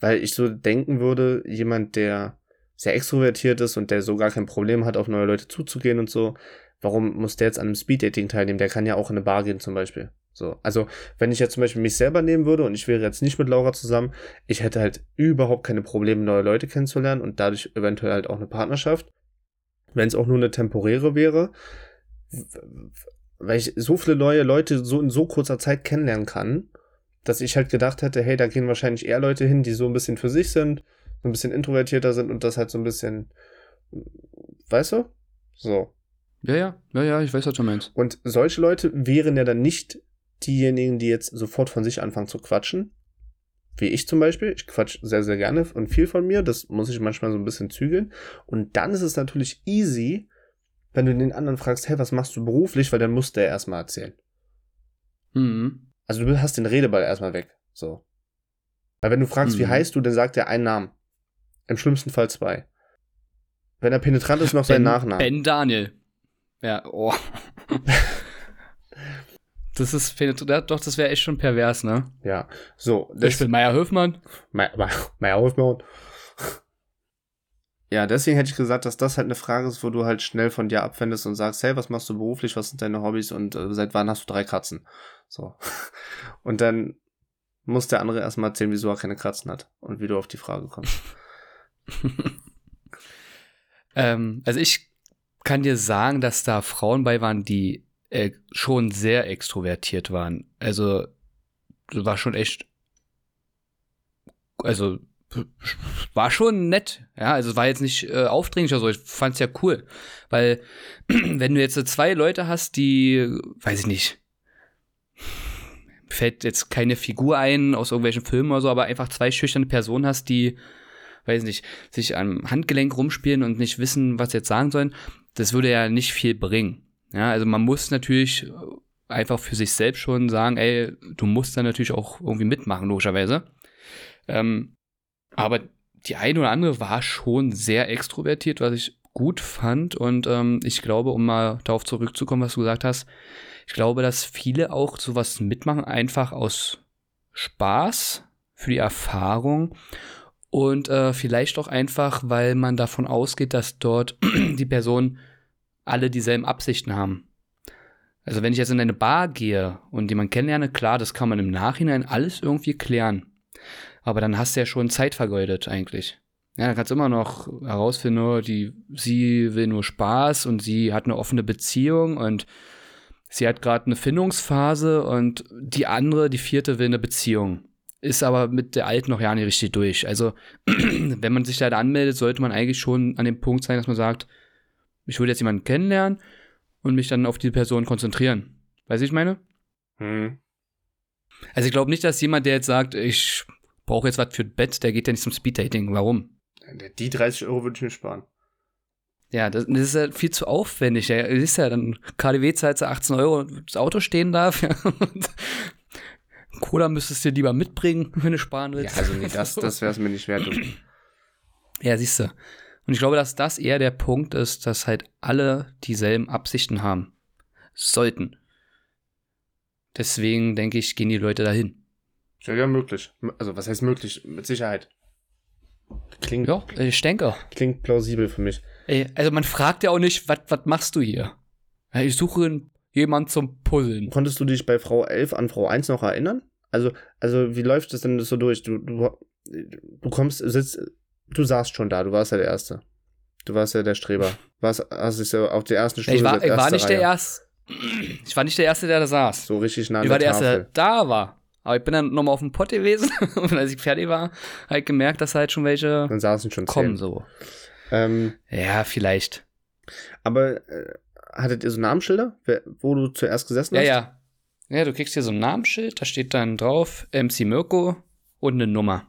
weil ich so denken würde, jemand, der sehr extrovertiert ist und der so gar kein Problem hat, auf neue Leute zuzugehen und so, warum muss der jetzt an einem Speeddating teilnehmen? Der kann ja auch in eine Bar gehen zum Beispiel. So, also wenn ich jetzt zum Beispiel mich selber nehmen würde und ich wäre jetzt nicht mit Laura zusammen, ich hätte halt überhaupt keine Probleme, neue Leute kennenzulernen und dadurch eventuell halt auch eine Partnerschaft. Wenn es auch nur eine temporäre wäre, weil ich so viele neue Leute so in so kurzer Zeit kennenlernen kann, dass ich halt gedacht hätte, hey, da gehen wahrscheinlich eher Leute hin, die so ein bisschen für sich sind, so ein bisschen introvertierter sind und das halt so ein bisschen, weißt du? So. Ja, ja, ja, ja, ich weiß, was du meinst. Und solche Leute wären ja dann nicht diejenigen, die jetzt sofort von sich anfangen zu quatschen. Wie ich zum Beispiel. Ich quatsch sehr, sehr gerne und viel von mir. Das muss ich manchmal so ein bisschen zügeln. Und dann ist es natürlich easy, wenn du den anderen fragst, hey, was machst du beruflich? Weil dann muss der erstmal erzählen. Mhm. Also du hast den Redeball erstmal weg. So. Weil wenn du fragst, mhm. wie heißt du, dann sagt er einen Namen. Im schlimmsten Fall zwei. Wenn er penetrant ist, noch seinen Nachnamen. Ben Daniel. Ja, oh. <laughs> Das ist, doch, das wäre echt schon pervers, ne? Ja, so. Ich bin Meier Höfmann. Meier Höfmann. Ja, deswegen hätte ich gesagt, dass das halt eine Frage ist, wo du halt schnell von dir abwendest und sagst, hey, was machst du beruflich, was sind deine Hobbys und äh, seit wann hast du drei Katzen? So. <laughs> Und dann muss der andere erstmal erzählen, wieso er keine Katzen hat und wie du auf die Frage kommst. <laughs> <laughs> ähm, also ich kann dir sagen, dass da Frauen bei waren, die äh, schon sehr extrovertiert waren. Also war schon echt, also war schon nett. Ja, also war jetzt nicht äh, aufdringlich oder so. Ich fand's ja cool. Weil, <clears throat> wenn du jetzt so zwei Leute hast, die, weiß ich nicht, fällt jetzt keine Figur ein aus irgendwelchen Filmen oder so, aber einfach zwei schüchterne Personen hast, die, weiß ich nicht, sich am Handgelenk rumspielen und nicht wissen, was sie jetzt sagen sollen, das würde ja nicht viel bringen. Ja, also man muss natürlich einfach für sich selbst schon sagen, ey, du musst da natürlich auch irgendwie mitmachen, logischerweise. Ähm, aber die eine oder andere war schon sehr extrovertiert, was ich gut fand. Und ähm, ich glaube, um mal darauf zurückzukommen, was du gesagt hast, ich glaube, dass viele auch sowas mitmachen, einfach aus Spaß, für die Erfahrung und äh, vielleicht auch einfach, weil man davon ausgeht, dass dort <clears throat> die Personen alle dieselben Absichten haben. Also wenn ich jetzt in eine Bar gehe und jemanden kennenlerne, klar, das kann man im Nachhinein alles irgendwie klären. Aber dann hast du ja schon Zeit vergeudet eigentlich. Ja, dann kannst du immer noch herausfinden, oh, die, sie will nur Spaß und sie hat eine offene Beziehung und sie hat gerade eine Findungsphase und die andere, die vierte, will eine Beziehung. Ist aber mit der alten noch ja nicht richtig durch. Also, <clears throat> wenn man sich da anmeldet, sollte man eigentlich schon an dem Punkt sein, dass man sagt, ich würde jetzt jemanden kennenlernen und mich dann auf die Person konzentrieren. Weißt du, ich meine? Hm. Also ich glaube nicht, dass jemand, der jetzt sagt, ich brauche jetzt was für Bett, der geht ja nicht zum Speeddating. Warum? Die 30 Euro würde ich mir sparen. Ja, das, das ist ja viel zu aufwendig. Ja, das ist ja dann KDW zahlt 18 Euro und das Auto stehen darf. Ja. Cola müsstest du dir lieber mitbringen, wenn du sparen willst. Ja, also nee, das, das wäre es mir nicht wert. ja, siehst du. Und ich glaube, dass das eher der Punkt ist, dass halt alle dieselben Absichten haben. Sollten. Deswegen denke ich, gehen die Leute dahin. Ja, ja, möglich. Also, was heißt möglich? Mit Sicherheit. Klingt. Ja, ich denke. Klingt plausibel für mich. Ey, also, man fragt ja auch nicht, was machst du hier? Ich suche jemanden zum Puzzeln. Konntest du dich bei Frau 11 an Frau 1 noch erinnern? Also, also wie läuft das denn so durch? Du, du, du kommst, sitzt, du saßt schon da, du warst ja der Erste. Du warst ja der Streber. Warst, hast dich ja auf die ersten Stunde. Ich war, ich war nicht Reihe. der Erste. Ich war nicht der Erste, der da saß. So richtig nah Ich war der Erste, der da war. Aber ich bin dann nochmal auf dem Pott gewesen <laughs> und als ich fertig war, habe ich gemerkt, dass halt schon welche dann saßen schon kommen zehn. so. Ähm, ja, vielleicht. Aber äh, hattet ihr so Namensschilder, wo du zuerst gesessen hast? Ja, ja. Ja, du kriegst hier so ein Namensschild, da steht dann drauf MC Mirko und eine Nummer.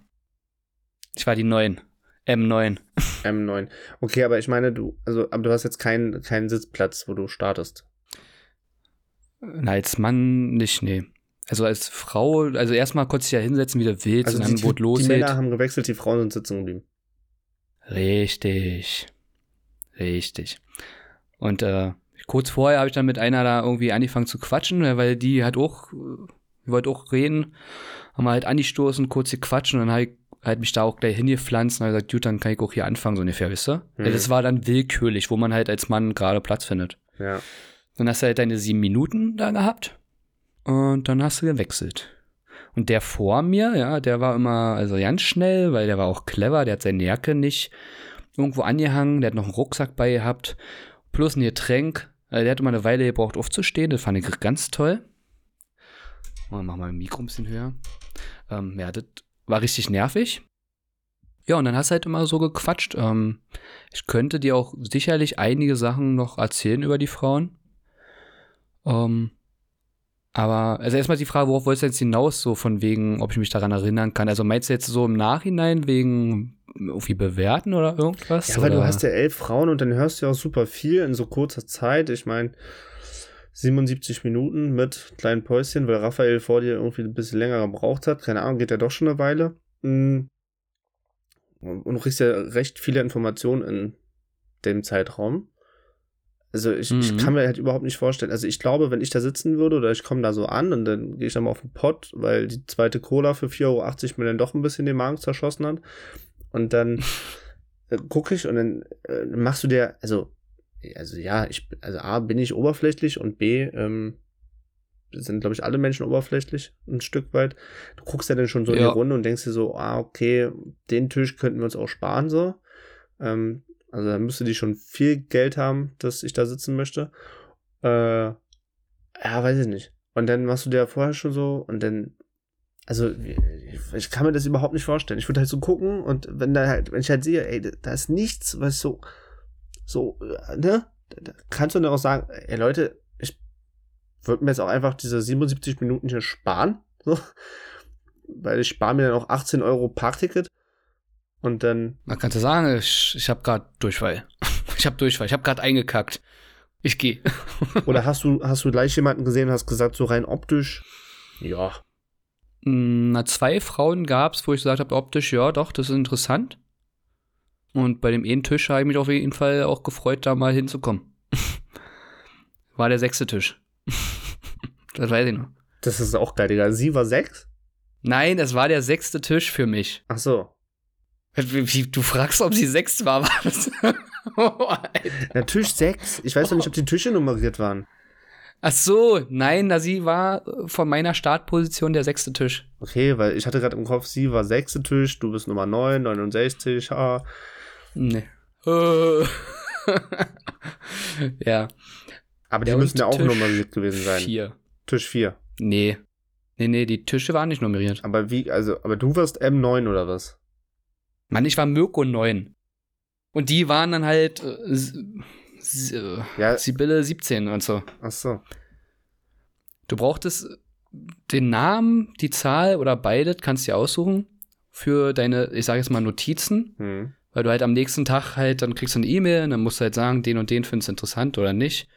Ich war die 9. M9. M9. Okay, aber ich meine, du, also, aber du hast jetzt keinen, keinen Sitzplatz, wo du startest. Na, als Mann nicht, nee. Also als Frau, also erstmal konntest du ja hinsetzen, wie du willst, also und dann wurde los. Die Männer haben gewechselt, die Frauen sind sitzen geblieben. Richtig. Richtig. Und äh, kurz vorher habe ich dann mit einer da irgendwie angefangen zu quatschen, weil die hat auch, die wollte auch reden, haben wir halt angestoßen, kurz gequatscht und dann ich halt mich da auch gleich hingepflanzt und habe gesagt, gut, dann kann ich auch hier anfangen, so ungefähr, wisst ihr? Mhm. Das war dann willkürlich, wo man halt als Mann gerade Platz findet. Ja. Dann hast du halt deine sieben Minuten da gehabt und dann hast du gewechselt. Und der vor mir, ja, der war immer also ganz schnell, weil der war auch clever, der hat seine Jacke nicht irgendwo angehangen, der hat noch einen Rucksack bei gehabt, plus ein Getränk. Also der hat immer eine Weile gebraucht aufzustehen, das fand ich ganz toll. Machen wir mal ein Mikro ein bisschen höher. Ähm, ja, das war richtig nervig. Ja, und dann hast du halt immer so gequatscht. Ähm, ich könnte dir auch sicherlich einige Sachen noch erzählen über die Frauen. Ähm, aber, also erstmal die Frage, worauf wolltest du jetzt hinaus, so von wegen, ob ich mich daran erinnern kann? Also meinst du jetzt so im Nachhinein wegen irgendwie bewerten oder irgendwas? Ja, weil oder? du hast ja elf Frauen und dann hörst du ja auch super viel in so kurzer Zeit. Ich meine, 77 Minuten mit kleinen Päuschen, weil Raphael vor dir irgendwie ein bisschen länger gebraucht hat. Keine Ahnung, geht ja doch schon eine Weile. Mm. Und du kriegst ja recht viele Informationen in dem Zeitraum. Also ich, mhm. ich, kann mir halt überhaupt nicht vorstellen. Also ich glaube, wenn ich da sitzen würde oder ich komme da so an und dann gehe ich dann mal auf den Pott, weil die zweite Cola für 4,80 Euro mir dann doch ein bisschen den Magen zerschossen hat. Und dann <laughs> äh, gucke ich und dann äh, machst du dir, also also ja, ich, also A, bin ich oberflächlich und B, ähm, sind, glaube ich, alle Menschen oberflächlich ein Stück weit. Du guckst ja dann schon so ja. in die Runde und denkst dir so, ah, okay, den Tisch könnten wir uns auch sparen, so. Ähm, also da müsste die schon viel Geld haben, dass ich da sitzen möchte. Äh, ja, weiß ich nicht. Und dann machst du dir ja vorher schon so und dann, also ich, ich kann mir das überhaupt nicht vorstellen. Ich würde halt so gucken und wenn da halt, wenn ich halt sehe, ey, da ist nichts, was so, so, äh, ne? Da kannst du dann auch sagen, ey Leute, ich würde mir jetzt auch einfach diese 77 Minuten hier sparen. So. Weil ich spare mir dann auch 18 Euro Parkticket. Und dann. Man könnte sagen, ich, ich habe gerade <laughs> Durchfall. Ich habe Durchfall. Ich habe gerade eingekackt. Ich gehe. <laughs> Oder hast du, hast du gleich jemanden gesehen und hast gesagt, so rein optisch, ja. Na, zwei Frauen gab es, wo ich gesagt habe, optisch, ja, doch, das ist interessant. Und bei dem einen Tisch habe ich mich auf jeden Fall auch gefreut, da mal hinzukommen. <laughs> War der sechste Tisch. <laughs> das weiß ich noch. Das ist auch geil, Digga. Sie war sechs? Nein, es war der sechste Tisch für mich. Ach so. Du fragst, ob sie sechs war, <laughs> das? oh, Na, Tisch sechs. Ich weiß noch nicht, ob die Tische nummeriert waren. Ach so, nein, da sie war von meiner Startposition der sechste Tisch. Okay, weil ich hatte gerade im Kopf, sie war sechste Tisch, du bist Nummer 9, 69, ah. Nee. <laughs> ja. Aber die ja, müssen ja auch Tisch nummeriert gewesen sein. Vier. Tisch 4. Nee. Nee, nee, die Tische waren nicht nummeriert. Aber wie, also, aber du warst M9 oder was? Mann, ich war Mirko 9. Und die waren dann halt äh, ja. Sibylle 17 und so. Ach so. Du brauchtest den Namen, die Zahl oder beide, kannst du dir aussuchen, für deine, ich sage jetzt mal, Notizen. Hm. Weil du halt am nächsten Tag halt, dann kriegst du eine E-Mail und dann musst du halt sagen, den und den findest du interessant oder nicht.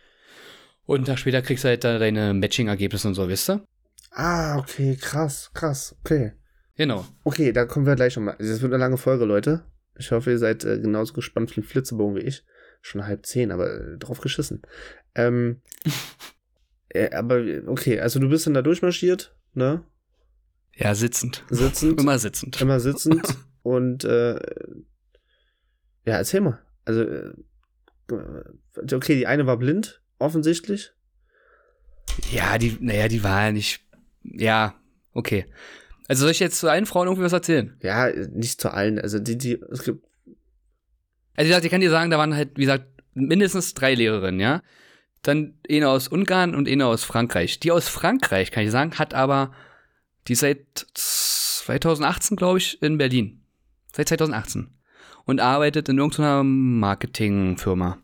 Und einen Tag später kriegst du halt da deine Matching-Ergebnisse und so, wisst ihr? Ah, okay, krass, krass, okay. Genau. Okay, da kommen wir gleich schon mal. Das wird eine lange Folge, Leute. Ich hoffe, ihr seid äh, genauso gespannt für den Flitzebogen wie ich. Schon halb zehn, aber äh, drauf geschissen. Ähm, <laughs> äh, aber okay, also du bist dann da durchmarschiert, ne? Ja, sitzend. Sitzend. Immer sitzend. Immer sitzend. <laughs> und äh, ja, erzähl mal. Also, äh, okay, die eine war blind, offensichtlich. Ja, die, naja, die war ja nicht. Ja, okay. Also soll ich jetzt zu allen Frauen irgendwie was erzählen? Ja, nicht zu allen. Also die, die, es gibt. Also wie gesagt, ich kann dir sagen, da waren halt, wie gesagt, mindestens drei Lehrerinnen, ja. Dann eine aus Ungarn und eine aus Frankreich. Die aus Frankreich, kann ich sagen, hat aber, die seit 2018, glaube ich, in Berlin. Seit 2018. Und arbeitet in irgendeiner Marketingfirma.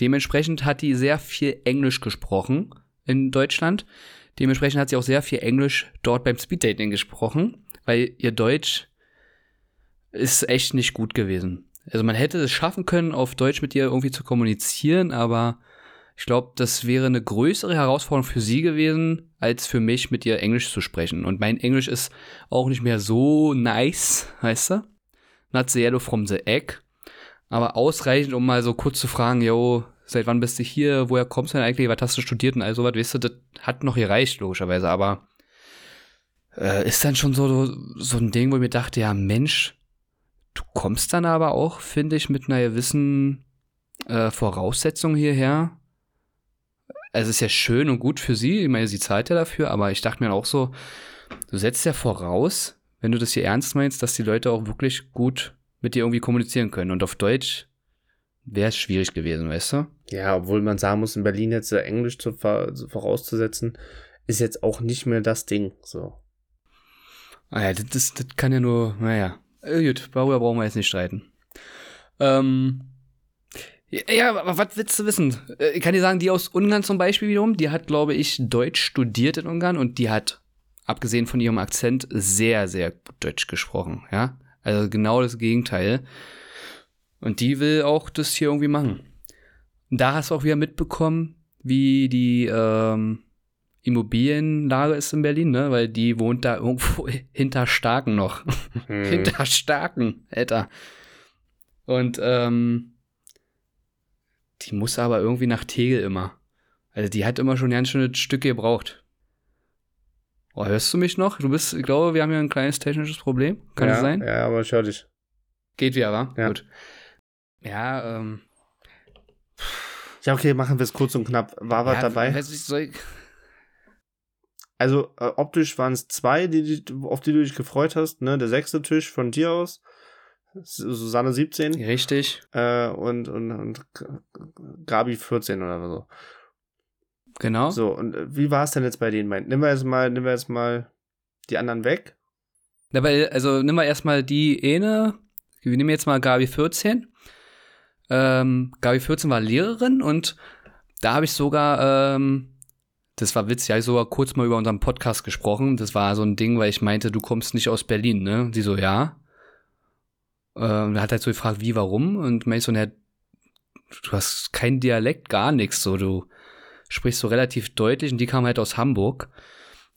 Dementsprechend hat die sehr viel Englisch gesprochen in Deutschland. Dementsprechend hat sie auch sehr viel Englisch dort beim Speeddating gesprochen, weil ihr Deutsch ist echt nicht gut gewesen. Also man hätte es schaffen können, auf Deutsch mit ihr irgendwie zu kommunizieren, aber ich glaube, das wäre eine größere Herausforderung für sie gewesen, als für mich mit ihr Englisch zu sprechen. Und mein Englisch ist auch nicht mehr so nice, weißt du? Not zero from the egg. Aber ausreichend, um mal so kurz zu fragen, yo, seit wann bist du hier, woher kommst du denn eigentlich, was hast du studiert und all sowas, weißt du, das hat noch gereicht, logischerweise, aber äh, ist dann schon so, so ein Ding, wo ich mir dachte, ja, Mensch, du kommst dann aber auch, finde ich, mit einer gewissen äh, Voraussetzung hierher. Es ist ja schön und gut für sie, ich meine, sie zahlt ja dafür, aber ich dachte mir auch so, du setzt ja voraus, wenn du das hier ernst meinst, dass die Leute auch wirklich gut mit dir irgendwie kommunizieren können. Und auf Deutsch wäre es schwierig gewesen, weißt du? Ja, obwohl man sagen muss, in Berlin jetzt Englisch zu, vorauszusetzen, ist jetzt auch nicht mehr das Ding. So. Ah ja, das, das kann ja nur, naja. Äh, gut, darüber brauchen wir jetzt nicht streiten. Ähm. Ja, aber was willst du wissen? Äh, ich kann dir sagen, die aus Ungarn zum Beispiel wiederum, die hat, glaube ich, Deutsch studiert in Ungarn und die hat, abgesehen von ihrem Akzent, sehr, sehr gut Deutsch gesprochen, ja? Also genau das Gegenteil. Und die will auch das hier irgendwie machen. Und da hast du auch wieder mitbekommen, wie die ähm, Immobilienlage ist in Berlin, ne? Weil die wohnt da irgendwo <laughs> hinter Starken noch. Hm. <laughs> hinter Starken, Alter. Und ähm, die muss aber irgendwie nach Tegel immer. Also die hat immer schon ganz schöne Stücke gebraucht. Oh, hörst du mich noch? Du bist, ich glaube, wir haben ja ein kleines technisches Problem. Kann ja, das sein? Ja, aber ich höre dich. Geht wieder, wa? Ja. Gut. Ja, ähm. Ja, okay, machen wir es kurz und knapp. War was dabei? Weiß ich, soll ich also äh, optisch waren es zwei, die, die, auf die du dich gefreut hast. Ne? Der sechste Tisch von dir aus. Susanne 17. Richtig. Äh, und, und, und Gabi 14 oder so. Genau. So, und äh, wie war es denn jetzt bei denen? Nehmen wir jetzt mal, nehmen wir jetzt mal die anderen weg. Dabei, also nimm mal erstmal die eine, wir nehmen jetzt mal Gabi 14. Ähm, Gabi 14 war Lehrerin und da habe ich sogar, ähm, das war witzig, ja, ich sogar kurz mal über unseren Podcast gesprochen. Das war so ein Ding, weil ich meinte, du kommst nicht aus Berlin, ne? Sie so, ja. Ähm, da hat halt so gefragt, wie, warum? Und meinte so, ne, du hast keinen Dialekt, gar nichts, so, du sprichst so relativ deutlich und die kam halt aus Hamburg.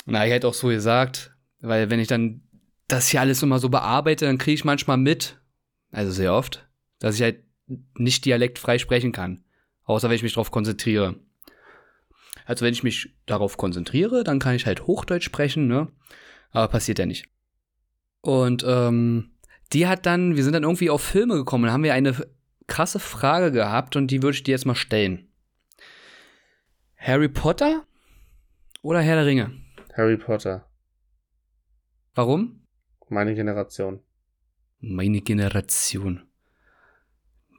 Da habe ich halt auch so gesagt, weil wenn ich dann das hier alles immer so bearbeite, dann kriege ich manchmal mit, also sehr oft, dass ich halt nicht dialektfrei sprechen kann. Außer wenn ich mich darauf konzentriere. Also wenn ich mich darauf konzentriere, dann kann ich halt Hochdeutsch sprechen, ne? Aber passiert ja nicht. Und ähm, die hat dann, wir sind dann irgendwie auf Filme gekommen, dann haben wir eine krasse Frage gehabt und die würde ich dir jetzt mal stellen. Harry Potter oder Herr der Ringe? Harry Potter. Warum? Meine Generation. Meine Generation.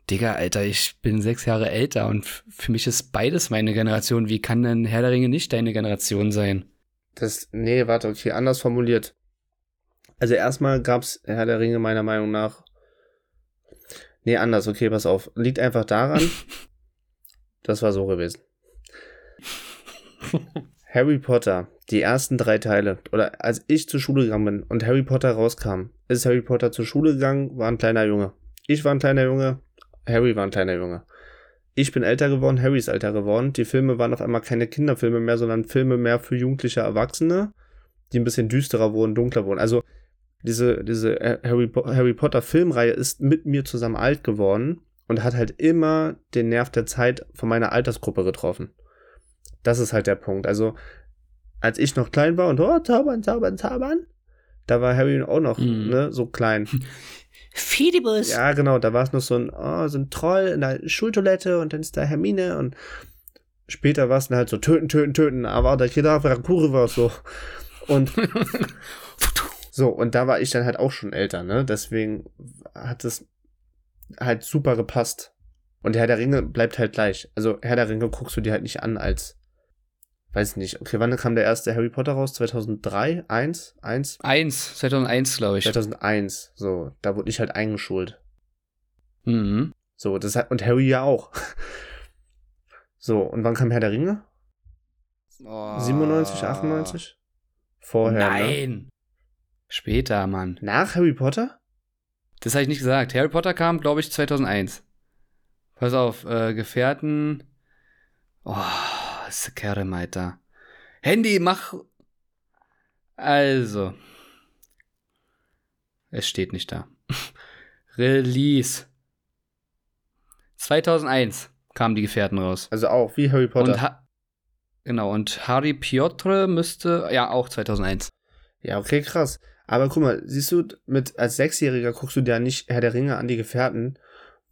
Digga, Alter, ich bin sechs Jahre älter und für mich ist beides meine Generation. Wie kann denn Herr der Ringe nicht deine Generation sein? Das, nee, warte, okay, anders formuliert. Also erstmal gab's Herr der Ringe meiner Meinung nach. Nee, anders, okay, pass auf. Liegt einfach daran. <laughs> das war so gewesen. Harry Potter, die ersten drei Teile, oder als ich zur Schule gegangen bin und Harry Potter rauskam, ist Harry Potter zur Schule gegangen, war ein kleiner Junge. Ich war ein kleiner Junge, Harry war ein kleiner Junge. Ich bin älter geworden, Harry ist älter geworden. Die Filme waren auf einmal keine Kinderfilme mehr, sondern Filme mehr für jugendliche Erwachsene, die ein bisschen düsterer wurden, dunkler wurden. Also diese, diese Harry, Harry Potter Filmreihe ist mit mir zusammen alt geworden und hat halt immer den Nerv der Zeit von meiner Altersgruppe getroffen. Das ist halt der Punkt. Also, als ich noch klein war und oh, zaubern, zaubern, zaubern, da war Harry auch noch mm. ne, so klein. <laughs> Fidibus. Ja, genau, da war es noch so ein, oh, so ein Troll in der Schultoilette und dann ist da Hermine und später war es dann halt so töten, töten, töten, aber da jeder Rakure war so. Und <laughs> so, und da war ich dann halt auch schon älter, ne? Deswegen hat es halt super gepasst. Und Herr der Ringe bleibt halt gleich. Also Herr der Ringe guckst du dir halt nicht an als weiß nicht. Okay, wann kam der erste Harry Potter raus? 2003? 1? 1? 1, 2001, glaube ich. 2001, so. Da wurde ich halt eingeschult. Mhm. So, das hat, und Harry ja auch. <laughs> so, und wann kam Herr der Ringe? Oh. 97, 98? Vorher. Ne? Nein. Ne? Später, Mann. Nach Harry Potter? Das habe ich nicht gesagt. Harry Potter kam, glaube ich, 2001. Pass auf, äh, Gefährten. Oh. Kerre Meiter. Handy, mach. Also. Es steht nicht da. <laughs> Release. 2001 kamen die Gefährten raus. Also auch wie Harry Potter. Und ha genau, und Harry Piotr müsste, ja, auch 2001. Ja, okay, krass. Aber guck mal, siehst du, mit, als Sechsjähriger guckst du dir nicht Herr der Ringe an die Gefährten,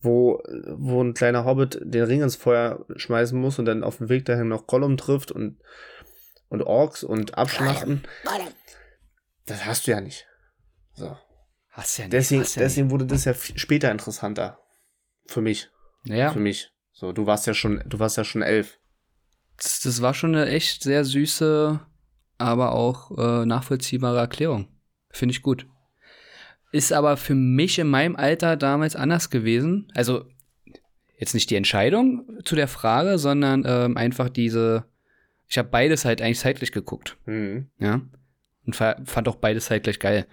wo, wo ein kleiner Hobbit den Ring ins Feuer schmeißen muss und dann auf dem Weg dahin noch Gollum trifft und, und Orks und abschlachten. Das hast du ja nicht. So. Hast ja nicht. Deswegen, ja deswegen wurde das ja später interessanter. Für mich. Ja. Für mich. So, du warst ja schon, du warst ja schon elf. Das, das war schon eine echt sehr süße, aber auch äh, nachvollziehbare Erklärung. Finde ich gut. Ist aber für mich in meinem Alter damals anders gewesen. Also jetzt nicht die Entscheidung zu der Frage, sondern ähm, einfach diese. Ich habe beides halt eigentlich zeitlich geguckt. Mhm. Ja. Und fand auch beides zeitgleich geil.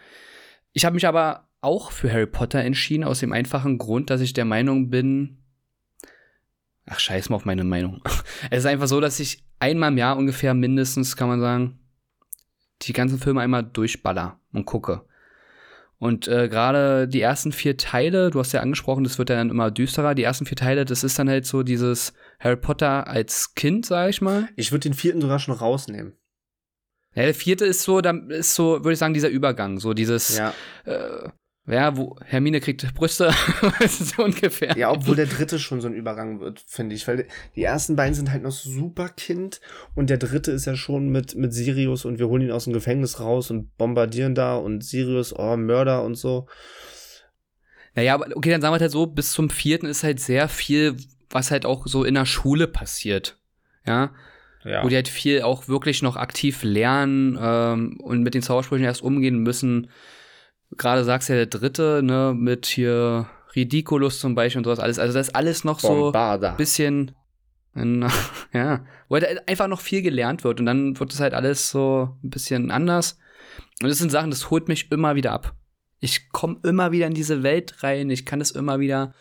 Ich habe mich aber auch für Harry Potter entschieden, aus dem einfachen Grund, dass ich der Meinung bin. Ach, scheiß mal auf meine Meinung. <laughs> es ist einfach so, dass ich einmal im Jahr ungefähr mindestens, kann man sagen, die ganzen Filme einmal durchballer und gucke. Und äh, gerade die ersten vier Teile, du hast ja angesprochen, das wird ja dann immer düsterer. Die ersten vier Teile, das ist dann halt so dieses Harry Potter als Kind, sag ich mal. Ich würde den vierten sogar schon rausnehmen. Ja, der vierte ist so, dann ist so, würde ich sagen, dieser Übergang, so dieses, ja. äh, ja, wo Hermine kriegt Brüste, <laughs> so ungefähr. Ja, obwohl der dritte schon so ein Übergang wird, finde ich. Weil die ersten beiden sind halt noch super Kind und der dritte ist ja schon mit, mit Sirius und wir holen ihn aus dem Gefängnis raus und bombardieren da und Sirius, oh, Mörder und so. Naja, aber okay, dann sagen wir halt so, bis zum vierten ist halt sehr viel, was halt auch so in der Schule passiert. Ja. Ja. Wo die halt viel auch wirklich noch aktiv lernen ähm, und mit den Zaubersprüchen erst umgehen müssen gerade sagst ja der dritte, ne, mit hier Ridiculous zum Beispiel und sowas alles. Also das ist alles noch so Bombarda. ein bisschen, <laughs> ja, wo halt einfach noch viel gelernt wird und dann wird es halt alles so ein bisschen anders. Und das sind Sachen, das holt mich immer wieder ab. Ich komme immer wieder in diese Welt rein, ich kann es immer wieder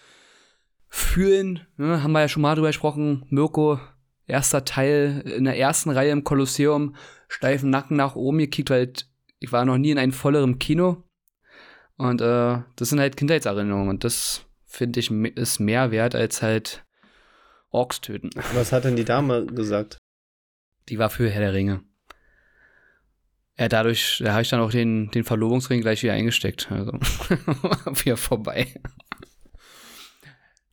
fühlen. Ne? Haben wir ja schon mal drüber gesprochen. Mirko, erster Teil in der ersten Reihe im Kolosseum, steifen Nacken nach oben gekickt, weil ich war noch nie in einem volleren Kino. Und äh, das sind halt Kindheitserinnerungen und das finde ich ist mehr wert als halt Orks töten. <laughs> Was hat denn die Dame gesagt? Die war für Herr der Ringe. Ja, dadurch da habe ich dann auch den, den Verlobungsring gleich wieder eingesteckt. Also <laughs> wieder vorbei.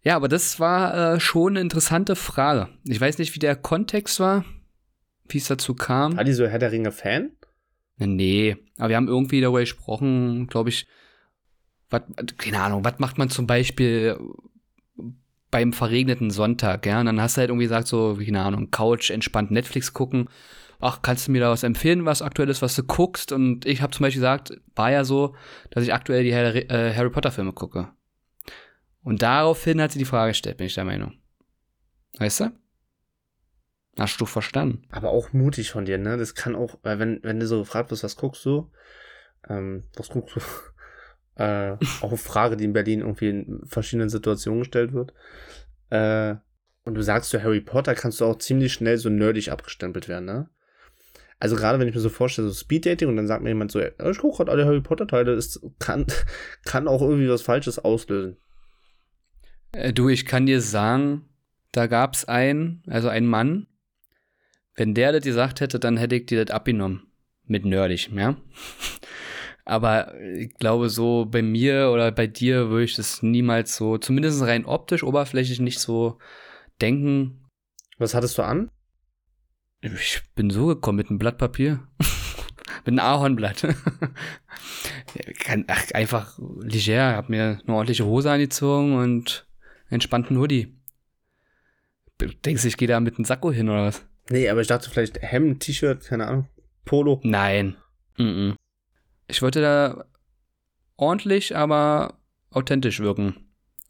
Ja, aber das war äh, schon eine interessante Frage. Ich weiß nicht, wie der Kontext war, wie es dazu kam. War die so Herr der Ringe-Fan? Nee, aber wir haben irgendwie darüber gesprochen, glaube ich, wat, keine Ahnung, was macht man zum Beispiel beim verregneten Sonntag, ja? Und dann hast du halt irgendwie gesagt, so, keine Ahnung, Couch, entspannt Netflix gucken. Ach, kannst du mir da was empfehlen, was aktuell ist, was du guckst? Und ich habe zum Beispiel gesagt, war ja so, dass ich aktuell die Harry, äh, Harry Potter Filme gucke. Und daraufhin hat sie die Frage gestellt, bin ich der Meinung. Weißt du? Hast du verstanden? Aber auch mutig von dir, ne? Das kann auch, weil wenn, wenn du so gefragt wirst, was guckst du? Ähm, was guckst du? Äh, auch eine Frage, die in Berlin irgendwie in verschiedenen Situationen gestellt wird. Äh, und du sagst zu Harry Potter, kannst du auch ziemlich schnell so nerdig abgestempelt werden, ne? Also gerade wenn ich mir so vorstelle, so Speeddating und dann sagt mir jemand so, ja, ich gucke gerade alle Harry Potter Teile, das kann, <laughs> kann auch irgendwie was Falsches auslösen. Äh, du, ich kann dir sagen, da gab's einen, also einen Mann, wenn der das gesagt hätte, dann hätte ich dir das abgenommen. Mit nerdig, ja. <laughs> Aber ich glaube, so bei mir oder bei dir würde ich das niemals so, zumindest rein optisch, oberflächlich nicht so denken. Was hattest du an? Ich bin so gekommen mit einem Blatt Papier. <laughs> mit einem Ahornblatt. <laughs> Ach, einfach leger, hab mir eine ordentliche Hose angezogen und entspannten Hoodie. Denkst du, ich gehe da mit einem Sakko hin oder was? Nee, aber ich dachte vielleicht Hemd, T-Shirt, keine Ahnung. Polo. Nein. Mm -mm. Ich wollte da ordentlich, aber authentisch wirken.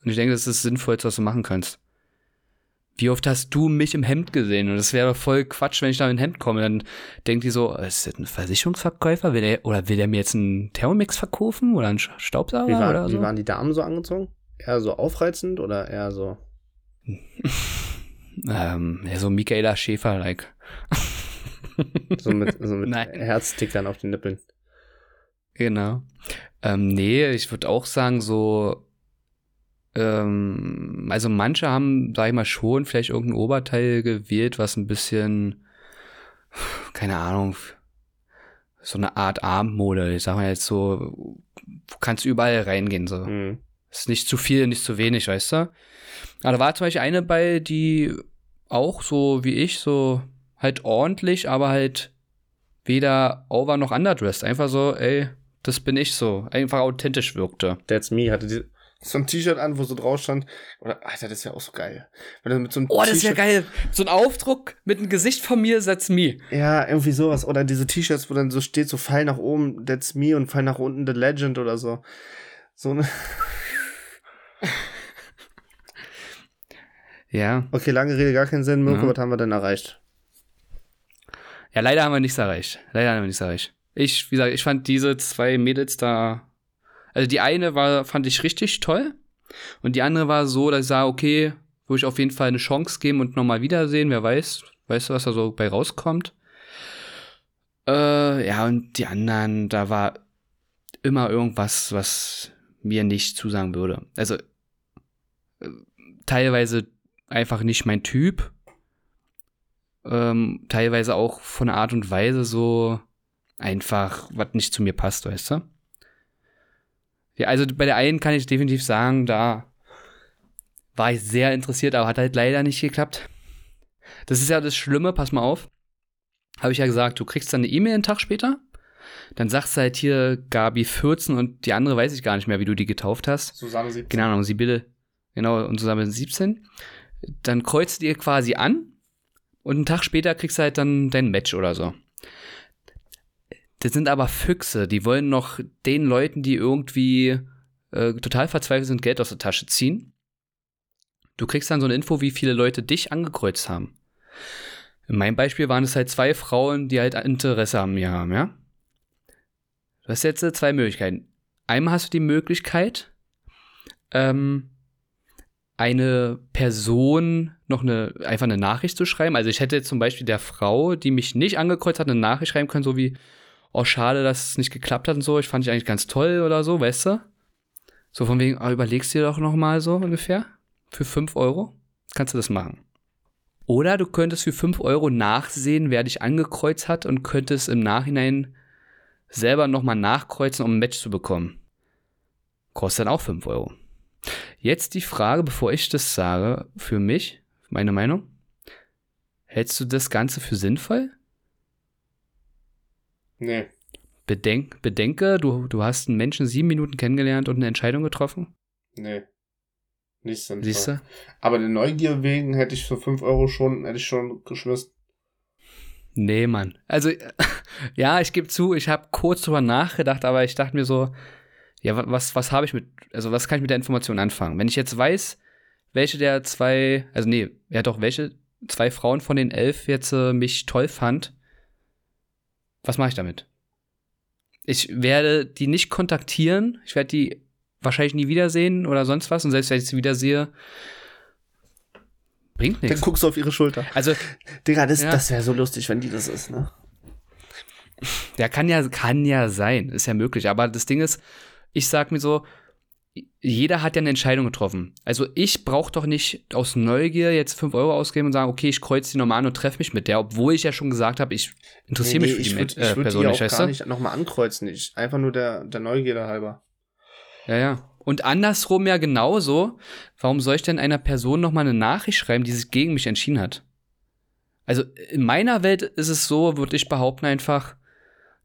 Und ich denke, das ist das Sinnvollste, was du machen kannst. Wie oft hast du mich im Hemd gesehen? Und das wäre voll Quatsch, wenn ich da in Hemd komme. Dann denkt die so, ist das ein Versicherungsverkäufer? Will der, oder will der mir jetzt einen Thermomix verkaufen? Oder einen Staubsauger? Wie, war, oder so? wie waren die Damen so angezogen? Eher so aufreizend oder eher so? <laughs> ähm, ja, so Michaela Schäfer-like. so mit, so mit <laughs> Herzstickern auf den Nippeln. Genau. Ähm, nee, ich würde auch sagen, so, ähm, also manche haben, sag ich mal, schon vielleicht irgendein Oberteil gewählt, was ein bisschen, keine Ahnung, so eine Art Armmode. Ich sag mal jetzt so, kannst überall reingehen, so. Mhm. Ist nicht zu viel, nicht zu wenig, weißt du? Aber da war zum Beispiel eine bei, die auch so wie ich, so halt ordentlich, aber halt weder over noch underdressed. Einfach so, ey, das bin ich so. Einfach authentisch wirkte. That's me. Hatte die, so ein T-Shirt an, wo so drauf stand. Oder, Alter, das ist ja auch so geil. Wenn du mit so einem oh, das ist ja geil. So ein Aufdruck mit einem Gesicht von mir, that's me. Ja, irgendwie sowas. Oder diese T-Shirts, wo dann so steht, so Pfeil nach oben, that's me und Pfeil nach unten, the legend oder so. So eine. <laughs> ja. Okay, lange Rede, gar keinen Sinn. Mirko, Ja. was haben wir denn erreicht? Ja, leider haben wir nichts erreicht. Leider haben wir nichts erreicht. Ich, wie gesagt, ich fand diese zwei Mädels da. Also die eine war, fand ich richtig toll. Und die andere war so, dass ich sah, okay, würde ich auf jeden Fall eine Chance geben und nochmal wiedersehen. Wer weiß, weißt du, was da so bei rauskommt. Äh, ja, und die anderen, da war immer irgendwas, was mir nicht zusagen würde. Also äh, teilweise einfach nicht mein Typ. Ähm, teilweise auch von der Art und Weise so einfach, was nicht zu mir passt, weißt du? Ja, also bei der einen kann ich definitiv sagen, da war ich sehr interessiert, aber hat halt leider nicht geklappt. Das ist ja das Schlimme, pass mal auf. Habe ich ja gesagt, du kriegst dann eine E-Mail einen Tag später. Dann sagst du halt hier Gabi 14 und die andere weiß ich gar nicht mehr, wie du die getauft hast. Susanne 17. Keine Ahnung, Sibylle, genau, und zusammen 17. Dann kreuzt ihr quasi an und einen Tag später kriegst du halt dann dein Match oder so. Das sind aber Füchse, die wollen noch den Leuten, die irgendwie äh, total verzweifelt sind, Geld aus der Tasche ziehen. Du kriegst dann so eine Info, wie viele Leute dich angekreuzt haben. In meinem Beispiel waren es halt zwei Frauen, die halt Interesse an mir haben, ja? Du hast jetzt zwei Möglichkeiten. Einmal hast du die Möglichkeit, ähm, eine Person noch eine, einfach eine Nachricht zu schreiben. Also ich hätte jetzt zum Beispiel der Frau, die mich nicht angekreuzt hat, eine Nachricht schreiben können, so wie, oh, schade, dass es nicht geklappt hat und so. Ich fand dich eigentlich ganz toll oder so, weißt du? So von wegen, oh, überlegst du dir doch noch mal so ungefähr. Für 5 Euro kannst du das machen. Oder du könntest für 5 Euro nachsehen, wer dich angekreuzt hat und könntest im Nachhinein selber nochmal nachkreuzen, um ein Match zu bekommen. Kostet dann auch 5 Euro. Jetzt die Frage, bevor ich das sage, für mich, meine Meinung. Hältst du das Ganze für sinnvoll? Nee. Bedenk, bedenke, du, du hast einen Menschen sieben Minuten kennengelernt und eine Entscheidung getroffen? Nee. Nicht sinnvoll. Siehst du? Aber der Neugier wegen hätte ich für 5 Euro schon, hätte ich schon geschmissen. Nee, Mann. Also, <laughs> ja, ich gebe zu, ich habe kurz drüber nachgedacht, aber ich dachte mir so, ja, was, was habe ich mit, also was kann ich mit der Information anfangen? Wenn ich jetzt weiß, welche der zwei, also nee, ja doch, welche zwei Frauen von den elf jetzt äh, mich toll fand, was mache ich damit? Ich werde die nicht kontaktieren, ich werde die wahrscheinlich nie wiedersehen oder sonst was und selbst wenn ich sie wiedersehe, bringt nichts. Dann guckst du auf ihre Schulter. Also, Digga, das, Ja. das wäre so lustig, wenn die das ist, ne? Ja, kann ja, kann ja sein, ist ja möglich. Aber das Ding ist, ich sag mir so, jeder hat ja eine Entscheidung getroffen. Also ich brauche doch nicht aus Neugier jetzt 5 Euro ausgeben und sagen, okay, ich kreuze die nochmal an und treffe mich mit der, obwohl ich ja schon gesagt habe, ich interessiere mich für die würd, äh, ich würd Person die auch gar nicht nochmal ankreuzen. Ich, einfach nur der, der Neugierde halber. Ja, ja. Und andersrum ja genauso. Warum soll ich denn einer Person nochmal eine Nachricht schreiben, die sich gegen mich entschieden hat? Also in meiner Welt ist es so, würde ich behaupten einfach,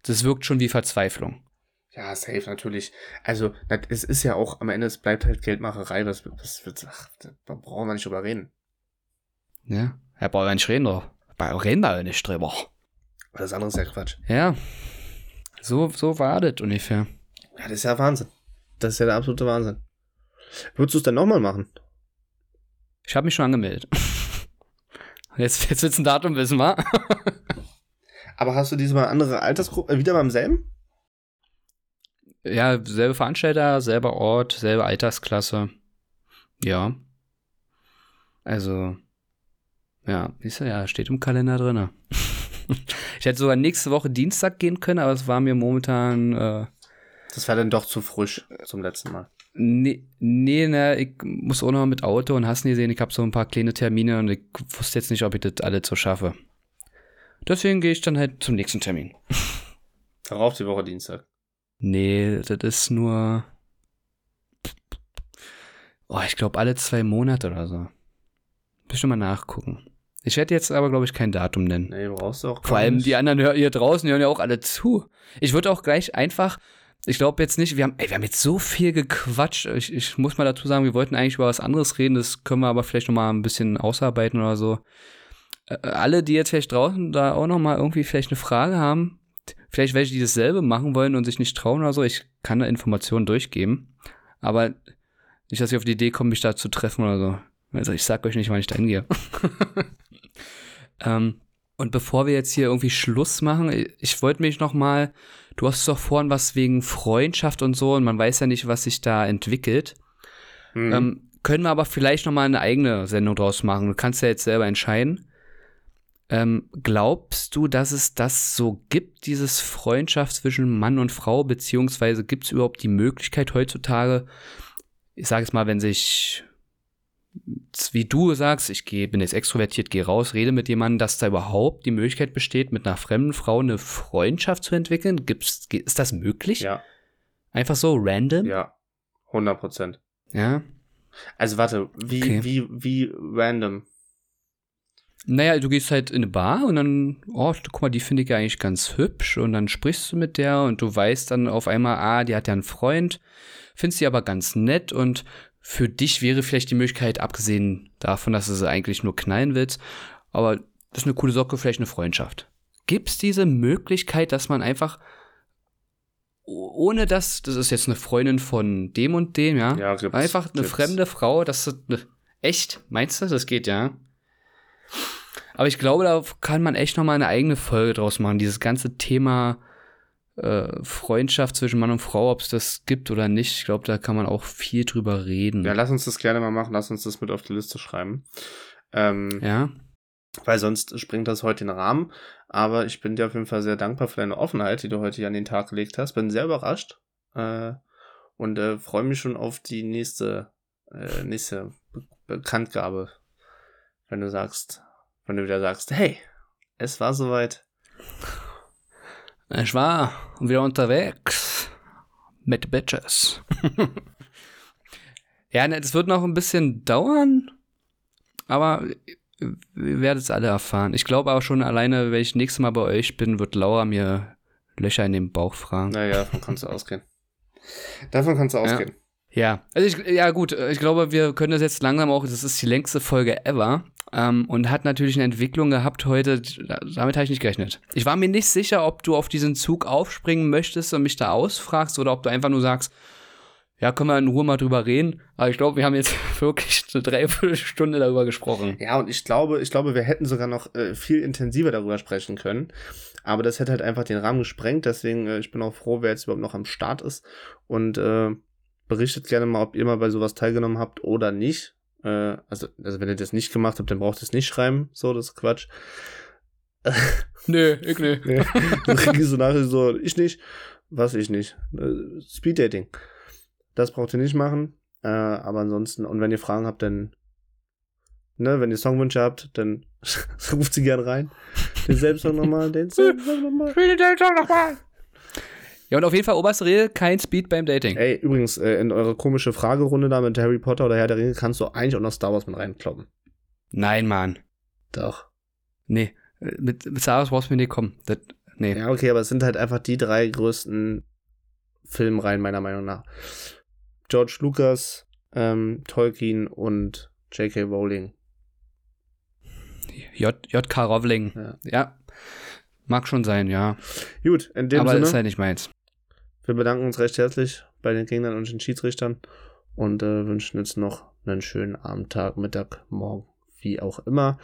das wirkt schon wie Verzweiflung. Ja, safe, natürlich. Also, das, es ist ja auch, am Ende, es bleibt halt Geldmacherei, was, was, was ach, da brauchen wir nicht drüber reden. Ja, Herr Bauer nicht reden, doch. Bei reden wir ja nicht drüber. Weil das andere ist ja Quatsch. Ja, so, so war das ungefähr. Ja, das ist ja Wahnsinn. Das ist ja der absolute Wahnsinn. Würdest du es dann nochmal machen? Ich habe mich schon angemeldet. <laughs> Jetzt, jetzt willst du ein Datum wissen, wa? <laughs> Aber hast du diesmal andere Altersgruppe, äh, wieder beim selben? Ja, selbe Veranstalter, selber Ort, selbe Altersklasse. Ja. Also, ja, siehst du, ja, steht im Kalender drin. <laughs> ich hätte sogar nächste Woche Dienstag gehen können, aber es war mir momentan, äh, Das war dann doch zu frisch zum letzten Mal. nee, nee, ne, ich muss auch noch mit Auto und hast nie gesehen, ich habe so ein paar kleine Termine und ich wusste jetzt nicht, ob ich das alles so schaffe. Deswegen gehe ich dann halt zum nächsten Termin. Darauf die Woche Dienstag. Nee, das ist nur. Oh, ich glaube alle zwei Monate oder so. Bestimmt mal nachgucken. Ich werde jetzt aber, glaube ich, kein Datum nennen. Nee, brauchst du auch Vor allem nicht. die anderen hier draußen hören ja auch alle zu. Ich würde auch gleich einfach. Ich glaube jetzt nicht, wir haben, ey, wir haben jetzt so viel gequatscht. Ich, ich muss mal dazu sagen, wir wollten eigentlich über was anderes reden. Das können wir aber vielleicht noch mal ein bisschen ausarbeiten oder so. Äh, alle, die jetzt vielleicht draußen da auch noch mal irgendwie vielleicht eine Frage haben, vielleicht welche, die dasselbe machen wollen und sich nicht trauen oder so, ich kann da Informationen durchgeben. Aber nicht, dass ich auf die Idee komme, mich da zu treffen oder so. Also ich sag euch nicht, wann ich da hingehe. <laughs> ähm, und bevor wir jetzt hier irgendwie Schluss machen, ich, ich wollte mich noch mal, du hast doch vorhin was wegen Freundschaft und so und man weiß ja nicht, was sich da entwickelt. Hm. Ähm, können wir aber vielleicht noch mal eine eigene Sendung draus machen. Du kannst ja jetzt selber entscheiden. Ähm, glaubst du, dass es das so gibt, dieses Freundschaft zwischen Mann und Frau, beziehungsweise gibt es überhaupt die Möglichkeit heutzutage, ich sage es mal, wenn sich, wie du sagst, ich geh, bin jetzt extrovertiert, gehe raus, rede mit jemandem, dass da überhaupt die Möglichkeit besteht, mit einer fremden Frau eine Freundschaft zu entwickeln? Gibt's, ist das möglich? ja, Einfach so random? ja. 100 Prozent. ja. Also warte, wie, Okay. wie, wie random. Naja, du gehst halt in eine Bar und dann, oh, guck mal, die finde ich ja eigentlich ganz hübsch und dann sprichst du mit der und du weißt dann auf einmal, ah, die hat ja einen Freund, findest sie aber ganz nett und für dich wäre vielleicht die Möglichkeit, abgesehen davon, dass du sie eigentlich nur knallen willst, aber das ist eine coole Socke, vielleicht eine Freundschaft. Gibt's diese Möglichkeit, dass man einfach ohne dass, das ist jetzt eine Freundin von dem und dem, ja. Ja, gibt's, Einfach eine gibt's. fremde Frau, das ist eine, echt, meinst du, das geht, ja? Aber ich glaube, da kann man echt noch mal eine eigene Folge draus machen, dieses ganze Thema äh, Freundschaft zwischen Mann und Frau, ob es das gibt oder nicht. Ich glaube, da kann man auch viel drüber reden. Ja, lass uns das gerne mal machen. Lass uns das mit auf die Liste schreiben. Ähm, ja? Weil sonst springt das heute den Rahmen. Aber ich bin dir auf jeden Fall sehr dankbar für deine Offenheit, die du heute hier an den Tag gelegt hast. Bin sehr überrascht. Äh, und äh, freue mich schon auf die nächste, äh, nächste Be Bekanntgabe. Wenn du sagst, wenn du wieder sagst, hey, es war soweit. Ich war wieder unterwegs mit Bitches. <laughs> ja, ne, das wird noch ein bisschen dauern, aber ihr werdet es alle erfahren. Ich glaube auch schon alleine, wenn ich nächstes Mal bei euch bin, wird Laura mir Löcher in den Bauch fragen. Naja, davon kannst du ausgehen. Davon kannst du ausgehen. Ja, also ich, ja gut, ich glaube, wir können das jetzt langsam auch, das ist die längste Folge ever. Ähm, und hat natürlich eine Entwicklung gehabt heute, damit habe ich nicht gerechnet. Ich war mir nicht sicher, ob du auf diesen Zug aufspringen möchtest und mich da ausfragst oder ob du einfach nur sagst, ja, können wir in Ruhe mal drüber reden. Aber ich glaube, wir haben jetzt <laughs> wirklich eine Dreiviertelstunde darüber gesprochen. Ja, und ich glaube, ich glaube, wir hätten sogar noch äh, viel intensiver darüber sprechen können. Aber das hätte halt einfach den Rahmen gesprengt. Deswegen, äh, ich bin auch froh, wer jetzt überhaupt noch am Start ist. Und äh, berichtet gerne mal, ob ihr mal bei sowas teilgenommen habt oder nicht. Äh, also, also, wenn ihr das nicht gemacht habt, dann braucht ihr es nicht schreiben. So, das ist Quatsch. <laughs> Nö, ich nö. Nee. Dann kriegst du nachher so, ich nicht. Was ich nicht. Äh, Speeddating. Das braucht ihr nicht machen. Äh, aber ansonsten, und wenn ihr Fragen habt, dann, ne, wenn ihr Songwünsche habt, dann <laughs> ruft sie gern rein. Den Selbstsong nochmal, den Selbstsong nochmal. Spiel den Song nochmal. Ja, und auf jeden Fall oberste Regel, kein Speed beim Dating. Ey, übrigens, äh, in eure komische Fragerunde da mit Harry Potter oder Herr der Ringe kannst du eigentlich auch noch Star Wars mit reinkloppen. Nein, Mann. Doch. Nee, mit, mit Star Wars brauchst du mir nicht kommen. Das, nee. Ja, okay, aber es sind halt einfach die drei größten Filmreihen meiner Meinung nach. George Lucas, ähm, Tolkien und J.K. Rowling. J.K. Rowling. Ja. ja. Mag schon sein, ja. Gut, in dem Aber Sinne, ist halt nicht meins. Wir bedanken uns recht herzlich bei den Gegnern und den Schiedsrichtern und äh, wünschen jetzt noch einen schönen Abend, Tag, Mittag, Morgen, wie auch immer.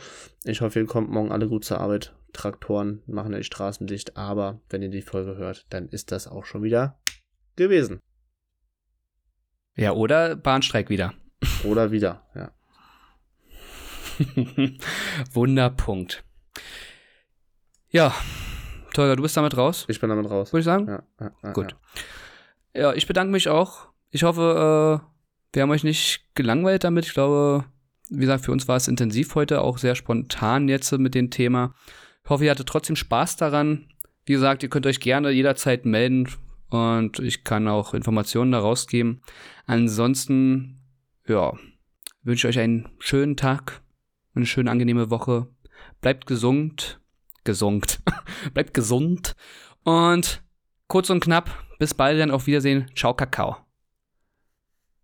Ich hoffe, ihr kommt morgen alle gut zur Arbeit. Traktoren machen die Straßen dicht, aber wenn ihr die Folge hört, dann ist das auch schon wieder gewesen. Ja, oder Bahnstreik wieder. <laughs> Oder wieder, ja. Wunderpunkt. Ja, Tolga, du bist damit raus, Ich bin damit raus. würde ich sagen. Ja, ja, ja, Gut. Ja, ich bedanke mich auch. Ich hoffe, äh, wir haben euch nicht gelangweilt damit. Ich glaube, wie gesagt, für uns war es intensiv heute, auch sehr spontan jetzt mit dem Thema. Ich hoffe, ihr hattet trotzdem Spaß daran. Wie gesagt, ihr könnt euch gerne jederzeit melden und ich kann auch Informationen daraus geben. Ansonsten, ja, wünsche ich euch einen schönen Tag, eine schöne, angenehme Woche. Bleibt gesund, gesund, <laughs> bleibt gesund und kurz und knapp, bis bald dann auf Wiedersehen. Ciao, Kakao.